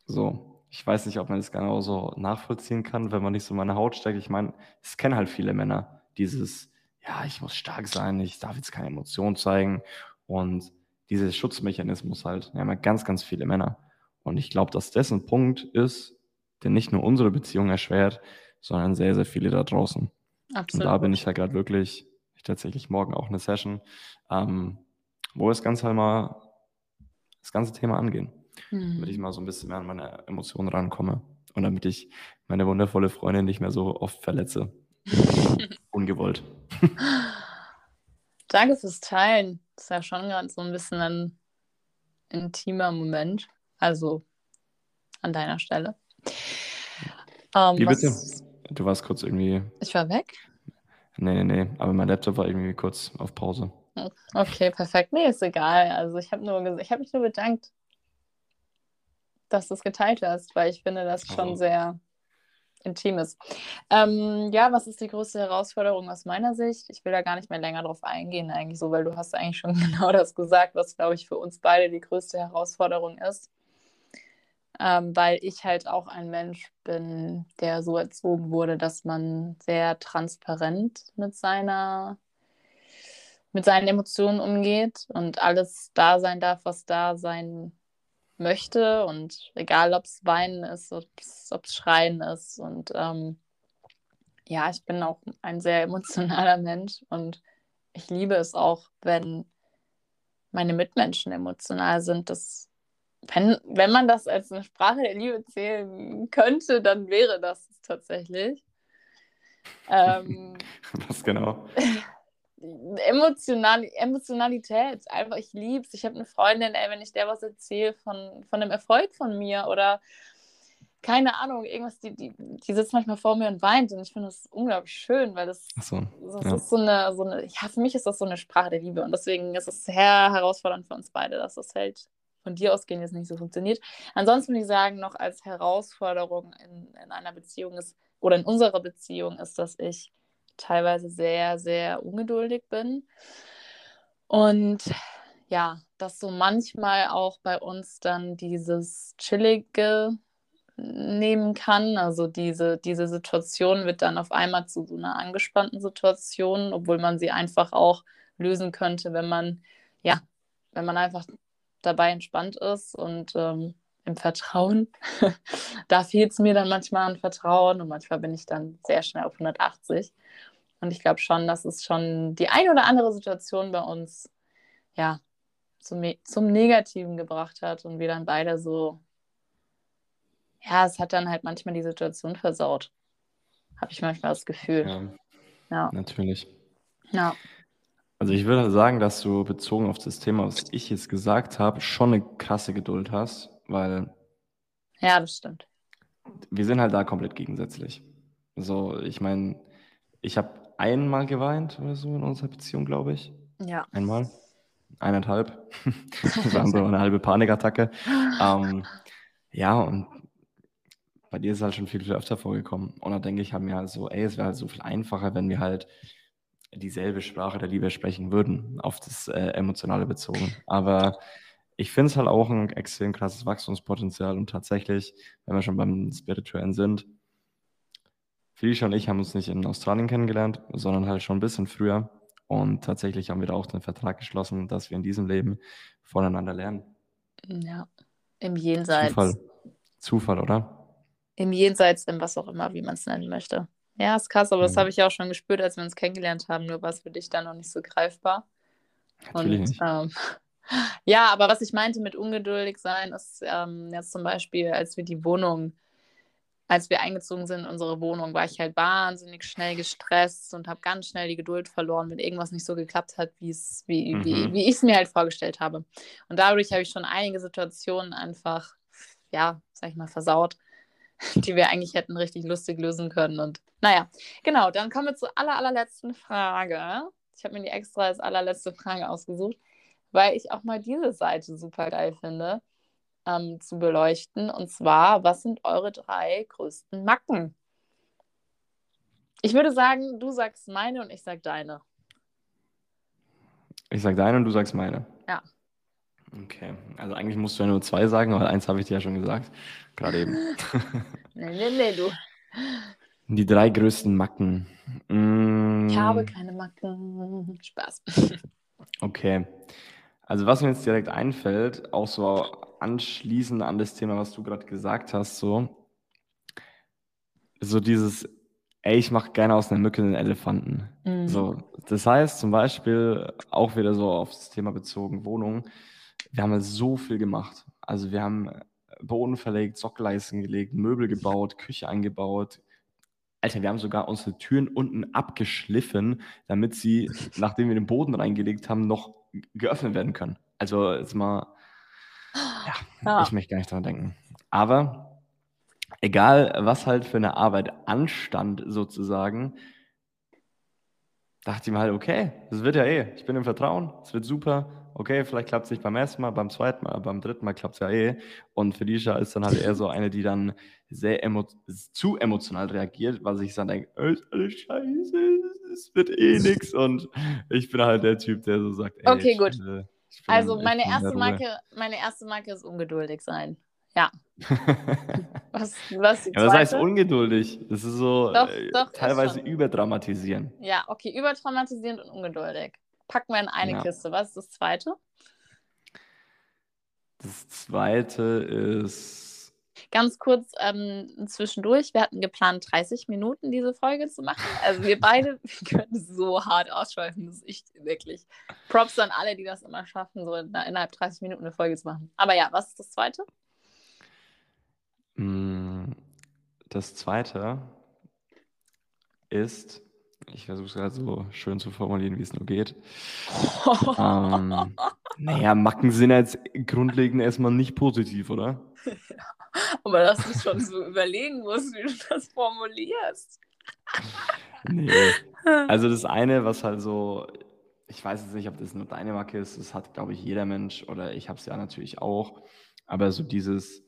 So, ich weiß nicht, ob man das genauso nachvollziehen kann, wenn man nicht so in meine Haut steckt. Ich meine, es kennen halt viele Männer, dieses, ja, ich muss stark sein, ich darf jetzt keine Emotion zeigen. Und dieser Schutzmechanismus halt, wir haben ja ganz, ganz viele Männer. Und ich glaube, dass das ein Punkt ist, der nicht nur unsere Beziehung erschwert, sondern sehr, sehr viele da draußen. Absolut. Und da bin ich halt gerade wirklich, ich tatsächlich morgen auch eine Session, ähm, wo wir das Ganze halt mal, das ganze Thema angehen. Mhm. Damit ich mal so ein bisschen mehr an meine Emotionen rankomme. Und damit ich meine wundervolle Freundin nicht mehr so oft verletze. [LAUGHS] Ungewollt. [LAUGHS] Danke fürs Teilen. Das ist ja schon gerade so ein bisschen ein intimer Moment. Also an deiner Stelle. Ähm, Wie bitte? Du warst kurz irgendwie. Ich war weg? Nee, nee, nee. Aber mein Laptop war irgendwie kurz auf Pause. Okay, perfekt. Nee, ist egal. Also ich habe nur ich habe mich nur bedankt, dass du es geteilt hast, weil ich finde das schon oh. sehr intim ist. Ähm, ja, was ist die größte Herausforderung aus meiner Sicht? Ich will da gar nicht mehr länger drauf eingehen, eigentlich so, weil du hast eigentlich schon [LAUGHS] genau das gesagt, was, glaube ich, für uns beide die größte Herausforderung ist ähm, weil ich halt auch ein Mensch bin, der so erzogen wurde, dass man sehr transparent mit seiner mit seinen Emotionen umgeht und alles da sein darf, was da sein möchte und egal, ob es Weinen ist, ob es Schreien ist und ähm, ja, ich bin auch ein sehr [LAUGHS] emotionaler Mensch und ich liebe es auch, wenn meine Mitmenschen emotional sind. Das wenn, wenn man das als eine Sprache der Liebe zählen könnte, dann wäre das tatsächlich. Ähm, [LAUGHS] Was genau? [LAUGHS] Emotional, Emotionalität, einfach ich liebe es. Ich habe eine Freundin, ey, wenn ich der was erzähle von, von einem Erfolg von mir oder keine Ahnung, irgendwas, die, die, die sitzt manchmal vor mir und weint und ich finde das unglaublich schön, weil das, so, das ja. ist so eine, so eine, ja, für mich ist das so eine Sprache der Liebe und deswegen ist es sehr herausfordernd für uns beide, dass das halt von dir ausgehen jetzt nicht so funktioniert. Ansonsten würde ich sagen, noch als Herausforderung in, in einer Beziehung ist, oder in unserer Beziehung ist, dass ich teilweise sehr, sehr ungeduldig bin. Und ja, dass so manchmal auch bei uns dann dieses Chillige nehmen kann. Also diese, diese Situation wird dann auf einmal zu so einer angespannten Situation, obwohl man sie einfach auch lösen könnte, wenn man, ja, wenn man einfach dabei entspannt ist und ähm, im Vertrauen. [LAUGHS] da fehlt es mir dann manchmal an Vertrauen und manchmal bin ich dann sehr schnell auf 180. Und ich glaube schon, dass es schon die eine oder andere Situation bei uns ja zum, zum Negativen gebracht hat und wir dann beide so, ja, es hat dann halt manchmal die Situation versaut. Habe ich manchmal das Gefühl. Ja, ja. natürlich. Ja. Also ich würde sagen, dass du bezogen auf das Thema, was ich jetzt gesagt habe, schon eine krasse Geduld hast, weil Ja, das stimmt. wir sind halt da komplett gegensätzlich. So, ich meine, ich habe einmal geweint oder so in unserer Beziehung, glaube ich. Ja. Einmal. Eineinhalb. [LAUGHS] Das war so eine halbe Panikattacke. Ähm, ja, und bei dir ist es halt schon viel, viel öfter vorgekommen. Und da denke ich halt mir halt so, ey, es wäre halt so viel einfacher, wenn wir halt dieselbe Sprache der Liebe sprechen würden, auf das äh, Emotionale bezogen. Aber ich finde es halt auch ein extrem krasses Wachstumspotenzial und tatsächlich, wenn wir schon beim Spirituellen sind, Felicia und ich haben uns nicht in Australien kennengelernt, sondern halt schon ein bisschen früher. Und tatsächlich haben wir da auch den Vertrag geschlossen, dass wir in diesem Leben voneinander lernen. Ja, im Jenseits. Zufall. Zufall, oder? Im Jenseits, in was auch immer, wie man es nennen möchte. Ja, ist krass, aber das Mhm. habe ich auch schon gespürt, als wir uns kennengelernt haben. Nur war es für dich dann noch nicht so greifbar. Natürlich Und nicht. ähm, [LAUGHS] ja, aber was ich meinte mit ungeduldig sein, ist ähm, jetzt zum Beispiel, als wir die Wohnung, als wir eingezogen sind in unsere Wohnung, war ich halt wahnsinnig schnell gestresst und habe ganz schnell die Geduld verloren, wenn irgendwas nicht so geklappt hat, wie es, wie, Mhm. wie ich es mir halt vorgestellt habe. Und dadurch habe ich schon einige Situationen einfach, ja, sag ich mal, versaut, [LAUGHS] die wir eigentlich hätten richtig lustig lösen können. Und naja, genau, dann kommen wir zur aller, allerletzten Frage. Ich habe mir die extra als allerletzte Frage ausgesucht, weil ich auch mal diese Seite super geil finde, ähm, zu beleuchten. Und zwar, was sind eure drei größten Macken? Ich würde sagen, du sagst meine und ich sag deine. Ich sag deine und du sagst meine. Ja. Okay, also eigentlich musst du ja nur zwei sagen, aber eins habe ich dir ja schon gesagt. Gerade eben. [LAUGHS] Nee, nee, nee, du. Die drei größten Macken. Mm, Ich habe keine Macken. Spaß. [LAUGHS] Okay. Also was mir jetzt direkt einfällt, auch so anschließend an das Thema, was du gerade gesagt hast, so, so dieses, ey, ich mache gerne aus einer Mücke einen Elefanten. Mhm. So, das heißt zum Beispiel auch wieder so auf das Thema bezogen Wohnung. Wir haben so viel gemacht. Also wir haben Boden verlegt, Sockleisten gelegt, Möbel gebaut, Küche eingebaut. Alter, wir haben sogar unsere Türen unten abgeschliffen, damit sie, [LAUGHS] nachdem wir den Boden reingelegt haben, noch geöffnet werden können. Also jetzt mal, ja, Ja. ich möchte gar nicht dran denken. Aber egal, was halt für eine Arbeit anstand, sozusagen, dachte ich mir halt, okay, das wird ja eh, ich bin im Vertrauen, es wird super. Okay, vielleicht klappt es nicht beim ersten Mal, beim zweiten Mal, beim dritten Mal klappt es ja eh. Und Felicia ist dann halt eher so eine, die dann sehr emo zu emotional reagiert, weil sich dann denkt, "Äh, ist alles scheiße, es wird eh [LAUGHS] nix. Und ich bin halt der Typ, der so sagt, ey, Okay, gut. bin- Also meine erste Ruhe." Marke, meine erste Marke ist ungeduldig sein. Ja. [LAUGHS] Was, was die Ja, was heißt ungeduldig? Das ist so Doch, äh, doch, teilweise überdramatisieren. Ja, okay, übertraumatisierend und ungeduldig. Packen wir in eine Ja. Kiste. Was ist das zweite? Das zweite ist. Ganz kurz ähm, zwischendurch. Wir hatten geplant, 30 Minuten diese Folge zu machen. Also wir beide [LAUGHS] wir können so hart ausschweifen. Das ist echt wirklich. Props an alle, die das immer schaffen, so in, innerhalb 30 Minuten eine Folge zu machen. Aber ja, was ist das zweite? mm, Das zweite ist. Ich versuche es gerade so schön zu formulieren, wie es nur geht. [LAUGHS] Ähm, naja, Macken sind jetzt grundlegend erstmal nicht positiv, oder? Aber dass du schon so überlegen musst, wie du das formulierst. Nee. Also das eine, was halt so, ich weiß jetzt nicht, ob das nur deine Macke ist, das hat, glaube ich, jeder Mensch oder ich habe es ja natürlich auch, aber so dieses,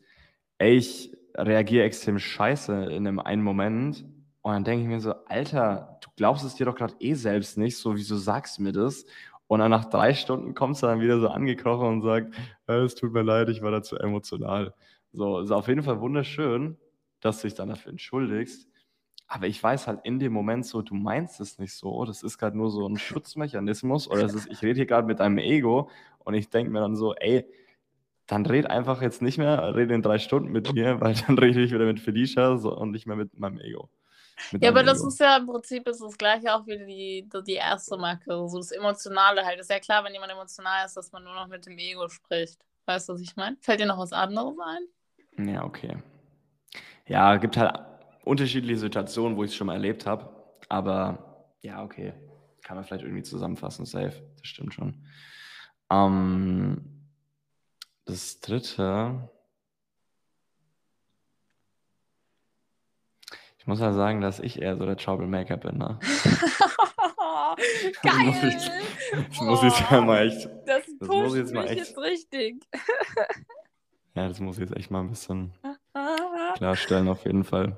ey, ich reagiere extrem scheiße in einem einen Moment und dann denke ich mir so, Alter, glaubst es dir doch gerade eh selbst nicht, so wieso sagst du mir das? Und dann nach drei Stunden kommst du dann wieder so angekrochen und sagt, äh, es tut mir leid, ich war da zu emotional. So, ist auf jeden Fall wunderschön, dass du dich dann dafür entschuldigst. Aber ich weiß halt in dem Moment so, du meinst es nicht so. Das ist gerade nur so ein Schutzmechanismus oder es ist, ich rede hier gerade mit deinem Ego und ich denke mir dann so, ey, dann red einfach jetzt nicht mehr, rede in drei Stunden mit mir, weil dann rede ich wieder mit Felicia so, und nicht mehr mit meinem Ego. Ja, aber das ist ja im Prinzip ist das gleiche auch wie die, die erste Marke. So das Emotionale halt. Ist ja klar, wenn jemand emotional ist, dass man nur noch mit dem Ego spricht. Weißt du, was ich meine? Fällt dir noch was anderes ein? Ja, okay. Ja, gibt halt unterschiedliche Situationen, wo ich es schon mal erlebt habe. Aber ja, okay. Kann man vielleicht irgendwie zusammenfassen, safe. Das stimmt schon. Ähm, das dritte. Muss ja sagen, dass ich eher so der Troublemaker bin, ne? Geil! [LAUGHS] muss ich- [LAUGHS] Das muss ich ja mal echt. Das das pusht muss jetzt mal mich echt- jetzt richtig. [LAUGHS] Ja, das muss ich jetzt echt mal ein bisschen klarstellen, auf jeden Fall.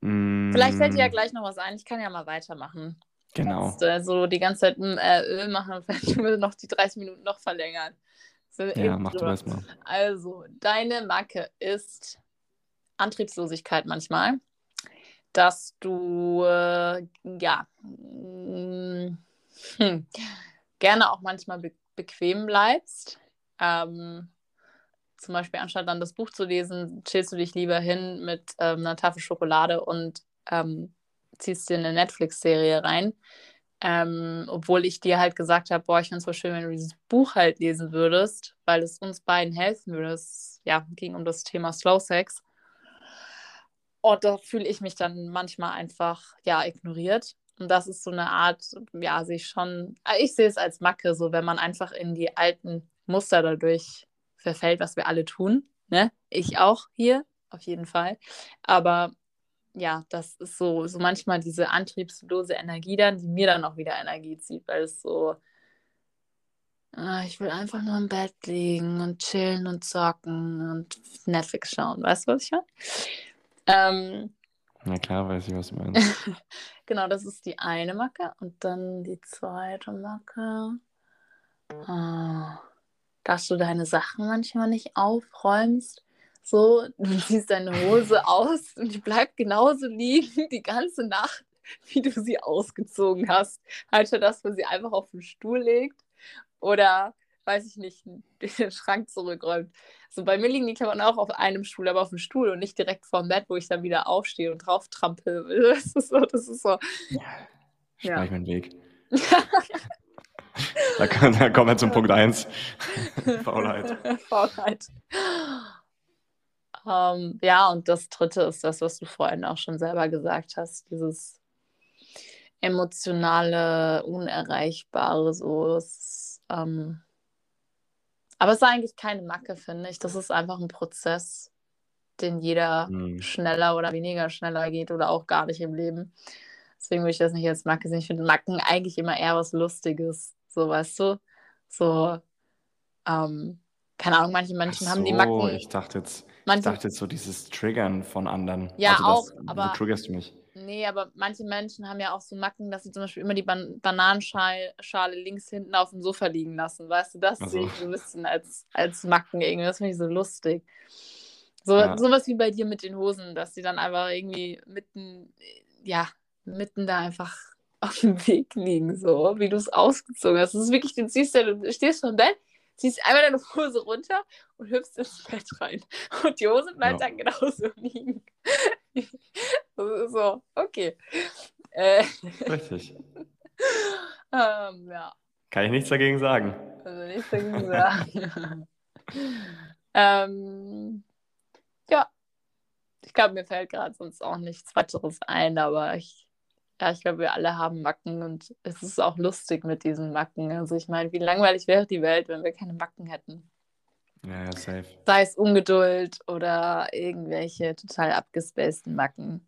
Vielleicht fällt dir ja Mm, gleich noch was ein. Ich kann ja mal weitermachen. Genau. Kannst, äh, so die ganze Zeit mm, äh, Öl machen vielleicht wir noch die 30 Minuten noch verlängern. So, Ja, mach du das mal. Also, deine Macke ist Antriebslosigkeit manchmal, dass du äh, ja mm, [LAUGHS] hm, gerne auch manchmal be bequem bleibst. Ähm, zum Beispiel anstatt dann das Buch zu lesen, chillst du dich lieber hin mit ähm, einer Tafel Schokolade und ähm, ziehst dir eine Netflix-Serie rein. Ähm, obwohl ich dir halt gesagt habe, boah, ich finde es voll schön, wenn du dieses Buch halt lesen würdest, weil es uns beiden helfen würde. Es ja, ging um das Thema Slow Sex. Und da fühle ich mich dann manchmal einfach, ja, ignoriert. Und das ist so eine Art, ja, sich schon, äh, ich sehe es als Macke, so wenn man einfach in die alten Muster dadurch verfällt, was wir alle tun. Ne? Ich auch hier, auf jeden Fall. Aber ja, das ist so, so manchmal diese antriebslose Energie dann, die mir dann auch wieder Energie zieht, weil es so, ah, ich will einfach nur im Bett liegen und chillen und zocken und Netflix schauen. Weißt du, was ich meine? Ähm, Na klar, weiß ich, was du meinst. [LAUGHS] genau, das ist die eine Macke. Und dann die zweite Macke. Ah, dass du deine Sachen manchmal nicht aufräumst. So, [LAUGHS] du ziehst deine Hose aus und die bleibt genauso liegen die ganze Nacht, wie du sie ausgezogen hast. Anstatt dass man sie einfach auf den Stuhl legt oder, weiß ich nicht, [LAUGHS] den Schrank zurückräumt. So bei mir liegen die Klamotten auch auf einem Stuhl, aber auf dem Stuhl und nicht direkt vorm Bett, wo ich dann wieder aufstehe und drauf trampel. [LAUGHS] Das ist so, das ist so. Ja, Ja. ich meinen Weg. [LAUGHS] Da, kann, da kommen wir zum Punkt 1. Faulheit. Faulheit. Ähm, ja, und das dritte ist das, was du vorhin auch schon selber gesagt hast, dieses emotionale, unerreichbare, so. Ist, ähm, aber es ist eigentlich keine Macke, finde ich. Das ist einfach ein Prozess, den jeder Hm. schneller oder weniger schneller geht oder auch gar nicht im Leben. Deswegen würde ich das nicht als Macke sehen. Ich finde Macken eigentlich immer eher was Lustiges. So, weißt du? So, ähm, keine Ahnung, manche Menschen Ach haben die so, Macken. ich dachte jetzt, ich Manche, dachte jetzt so dieses Triggern von anderen. Ja, also auch, das, aber- Wo triggerst du mich? Nee, aber manche Menschen haben ja auch so Macken, dass sie zum Beispiel immer die Ban Bananenschale Schale links hinten auf dem Sofa liegen lassen. Weißt du, das Ach so. sehe ich so ein bisschen als, als Macken irgendwie. Das finde ich so lustig. So, Ja. Sowas wie bei dir mit den Hosen, dass die dann einfach irgendwie mitten, ja, mitten da einfach [LAUGHS] auf dem Weg liegen, so wie du es ausgezogen hast. Das ist wirklich, du ziehst ja, du stehst vom Bett, ziehst einmal deine Hose runter und hüpfst ins Bett rein. Und die Hose bleibt Ja. dann genauso [LAUGHS] liegen. [LAUGHS] So, okay. Äh, Richtig. [LAUGHS] ähm, ja, Kann ich nichts dagegen sagen. also nichts dagegen sagen. [LAUGHS] ähm, ja, ich glaube, mir fällt gerade sonst auch nichts weiteres ein, aber ich, ja, ich glaube, wir alle haben Macken und es ist auch lustig mit diesen Macken. Also ich meine, wie langweilig wäre die Welt, wenn wir keine Macken hätten? Ja, ja, safe. Sei es Ungeduld oder irgendwelche total abgespaceden Macken.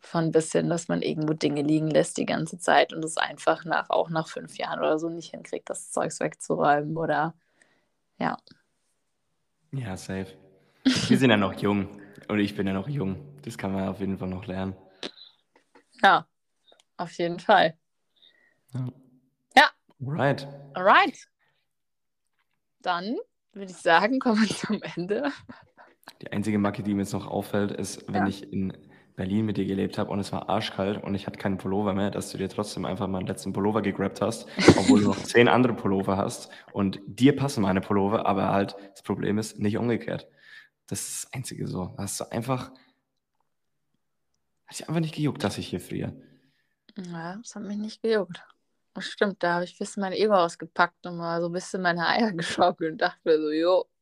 Von bis hin, dass man irgendwo Dinge liegen lässt die ganze Zeit und es einfach nach, auch nach fünf Jahren oder so nicht hinkriegt, das Zeugs wegzuräumen oder ja. Ja, safe. Wir sind ja noch jung. Und ich bin ja noch jung. Das kann man auf jeden Fall noch lernen. Ja, auf jeden Fall. Right. Alright. Dann würde ich sagen, kommen wir [LAUGHS] zum Ende. Die einzige Macke, die mir jetzt noch auffällt, ist, wenn Ja. ich in Berlin mit dir gelebt habe und es war arschkalt und ich hatte keinen Pullover mehr, dass du dir trotzdem einfach mal einen letzten Pullover gegrabt hast, obwohl du noch [LAUGHS] zehn andere Pullover hast und dir passen meine Pullover, aber halt das Problem ist nicht umgekehrt. Das ist das Einzige so. Hast du einfach, hat dich einfach nicht gejuckt, dass ich hier friere. Ja, das hat mich nicht gejuckt. Das stimmt, da habe ich ein bisschen mein Ego ausgepackt und mal so ein bisschen meine Eier [LAUGHS] geschaukelt und dachte mir so, jo. [LAUGHS]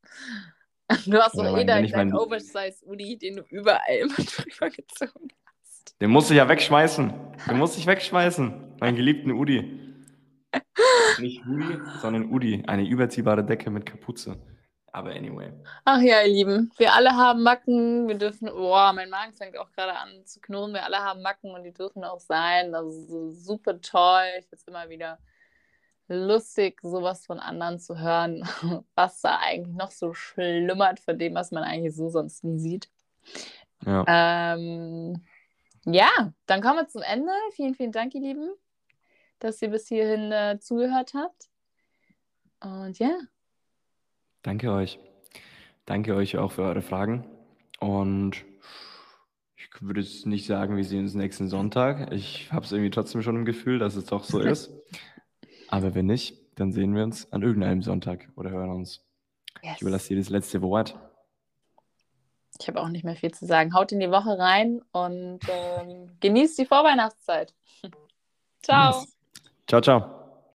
Du hast doch eh deinen mein- Oversize-Udi, den du überall immer [LAUGHS] drüber gezogen hast. Den musste ich ja wegschmeißen. Den musste ich wegschmeißen. Meinen geliebten Udi. Nicht Udi, sondern Udi. Eine überziehbare Decke mit Kapuze. Aber anyway. Ach ja, ihr Lieben, wir alle haben Macken. Wir dürfen, boah, mein Magen fängt auch gerade an zu knurren. Wir alle haben Macken und die dürfen auch sein. Das ist so super toll. Ich will es immer wieder lustig, sowas von anderen zu hören, [LAUGHS] was da eigentlich noch so schlummert von dem, was man eigentlich so sonst nie sieht. Ja. Ähm, ja, dann kommen wir zum Ende. Vielen, vielen Dank, ihr Lieben, dass ihr bis hierhin äh, zugehört habt. Und ja. Danke euch. Danke euch auch für eure Fragen. Und ich würde jetzt nicht sagen, wir sehen uns nächsten Sonntag. Ich habe es irgendwie trotzdem schon im Gefühl, dass es doch so [LAUGHS] ist. Aber wenn nicht, dann sehen wir uns an irgendeinem Sonntag oder hören uns. Yes. Ich überlasse dir das letzte Wort. Ich habe auch nicht mehr viel zu sagen. Haut in die Woche rein und ähm, genießt die Vorweihnachtszeit. [LAUGHS] ciao. Yes. Ciao, ciao.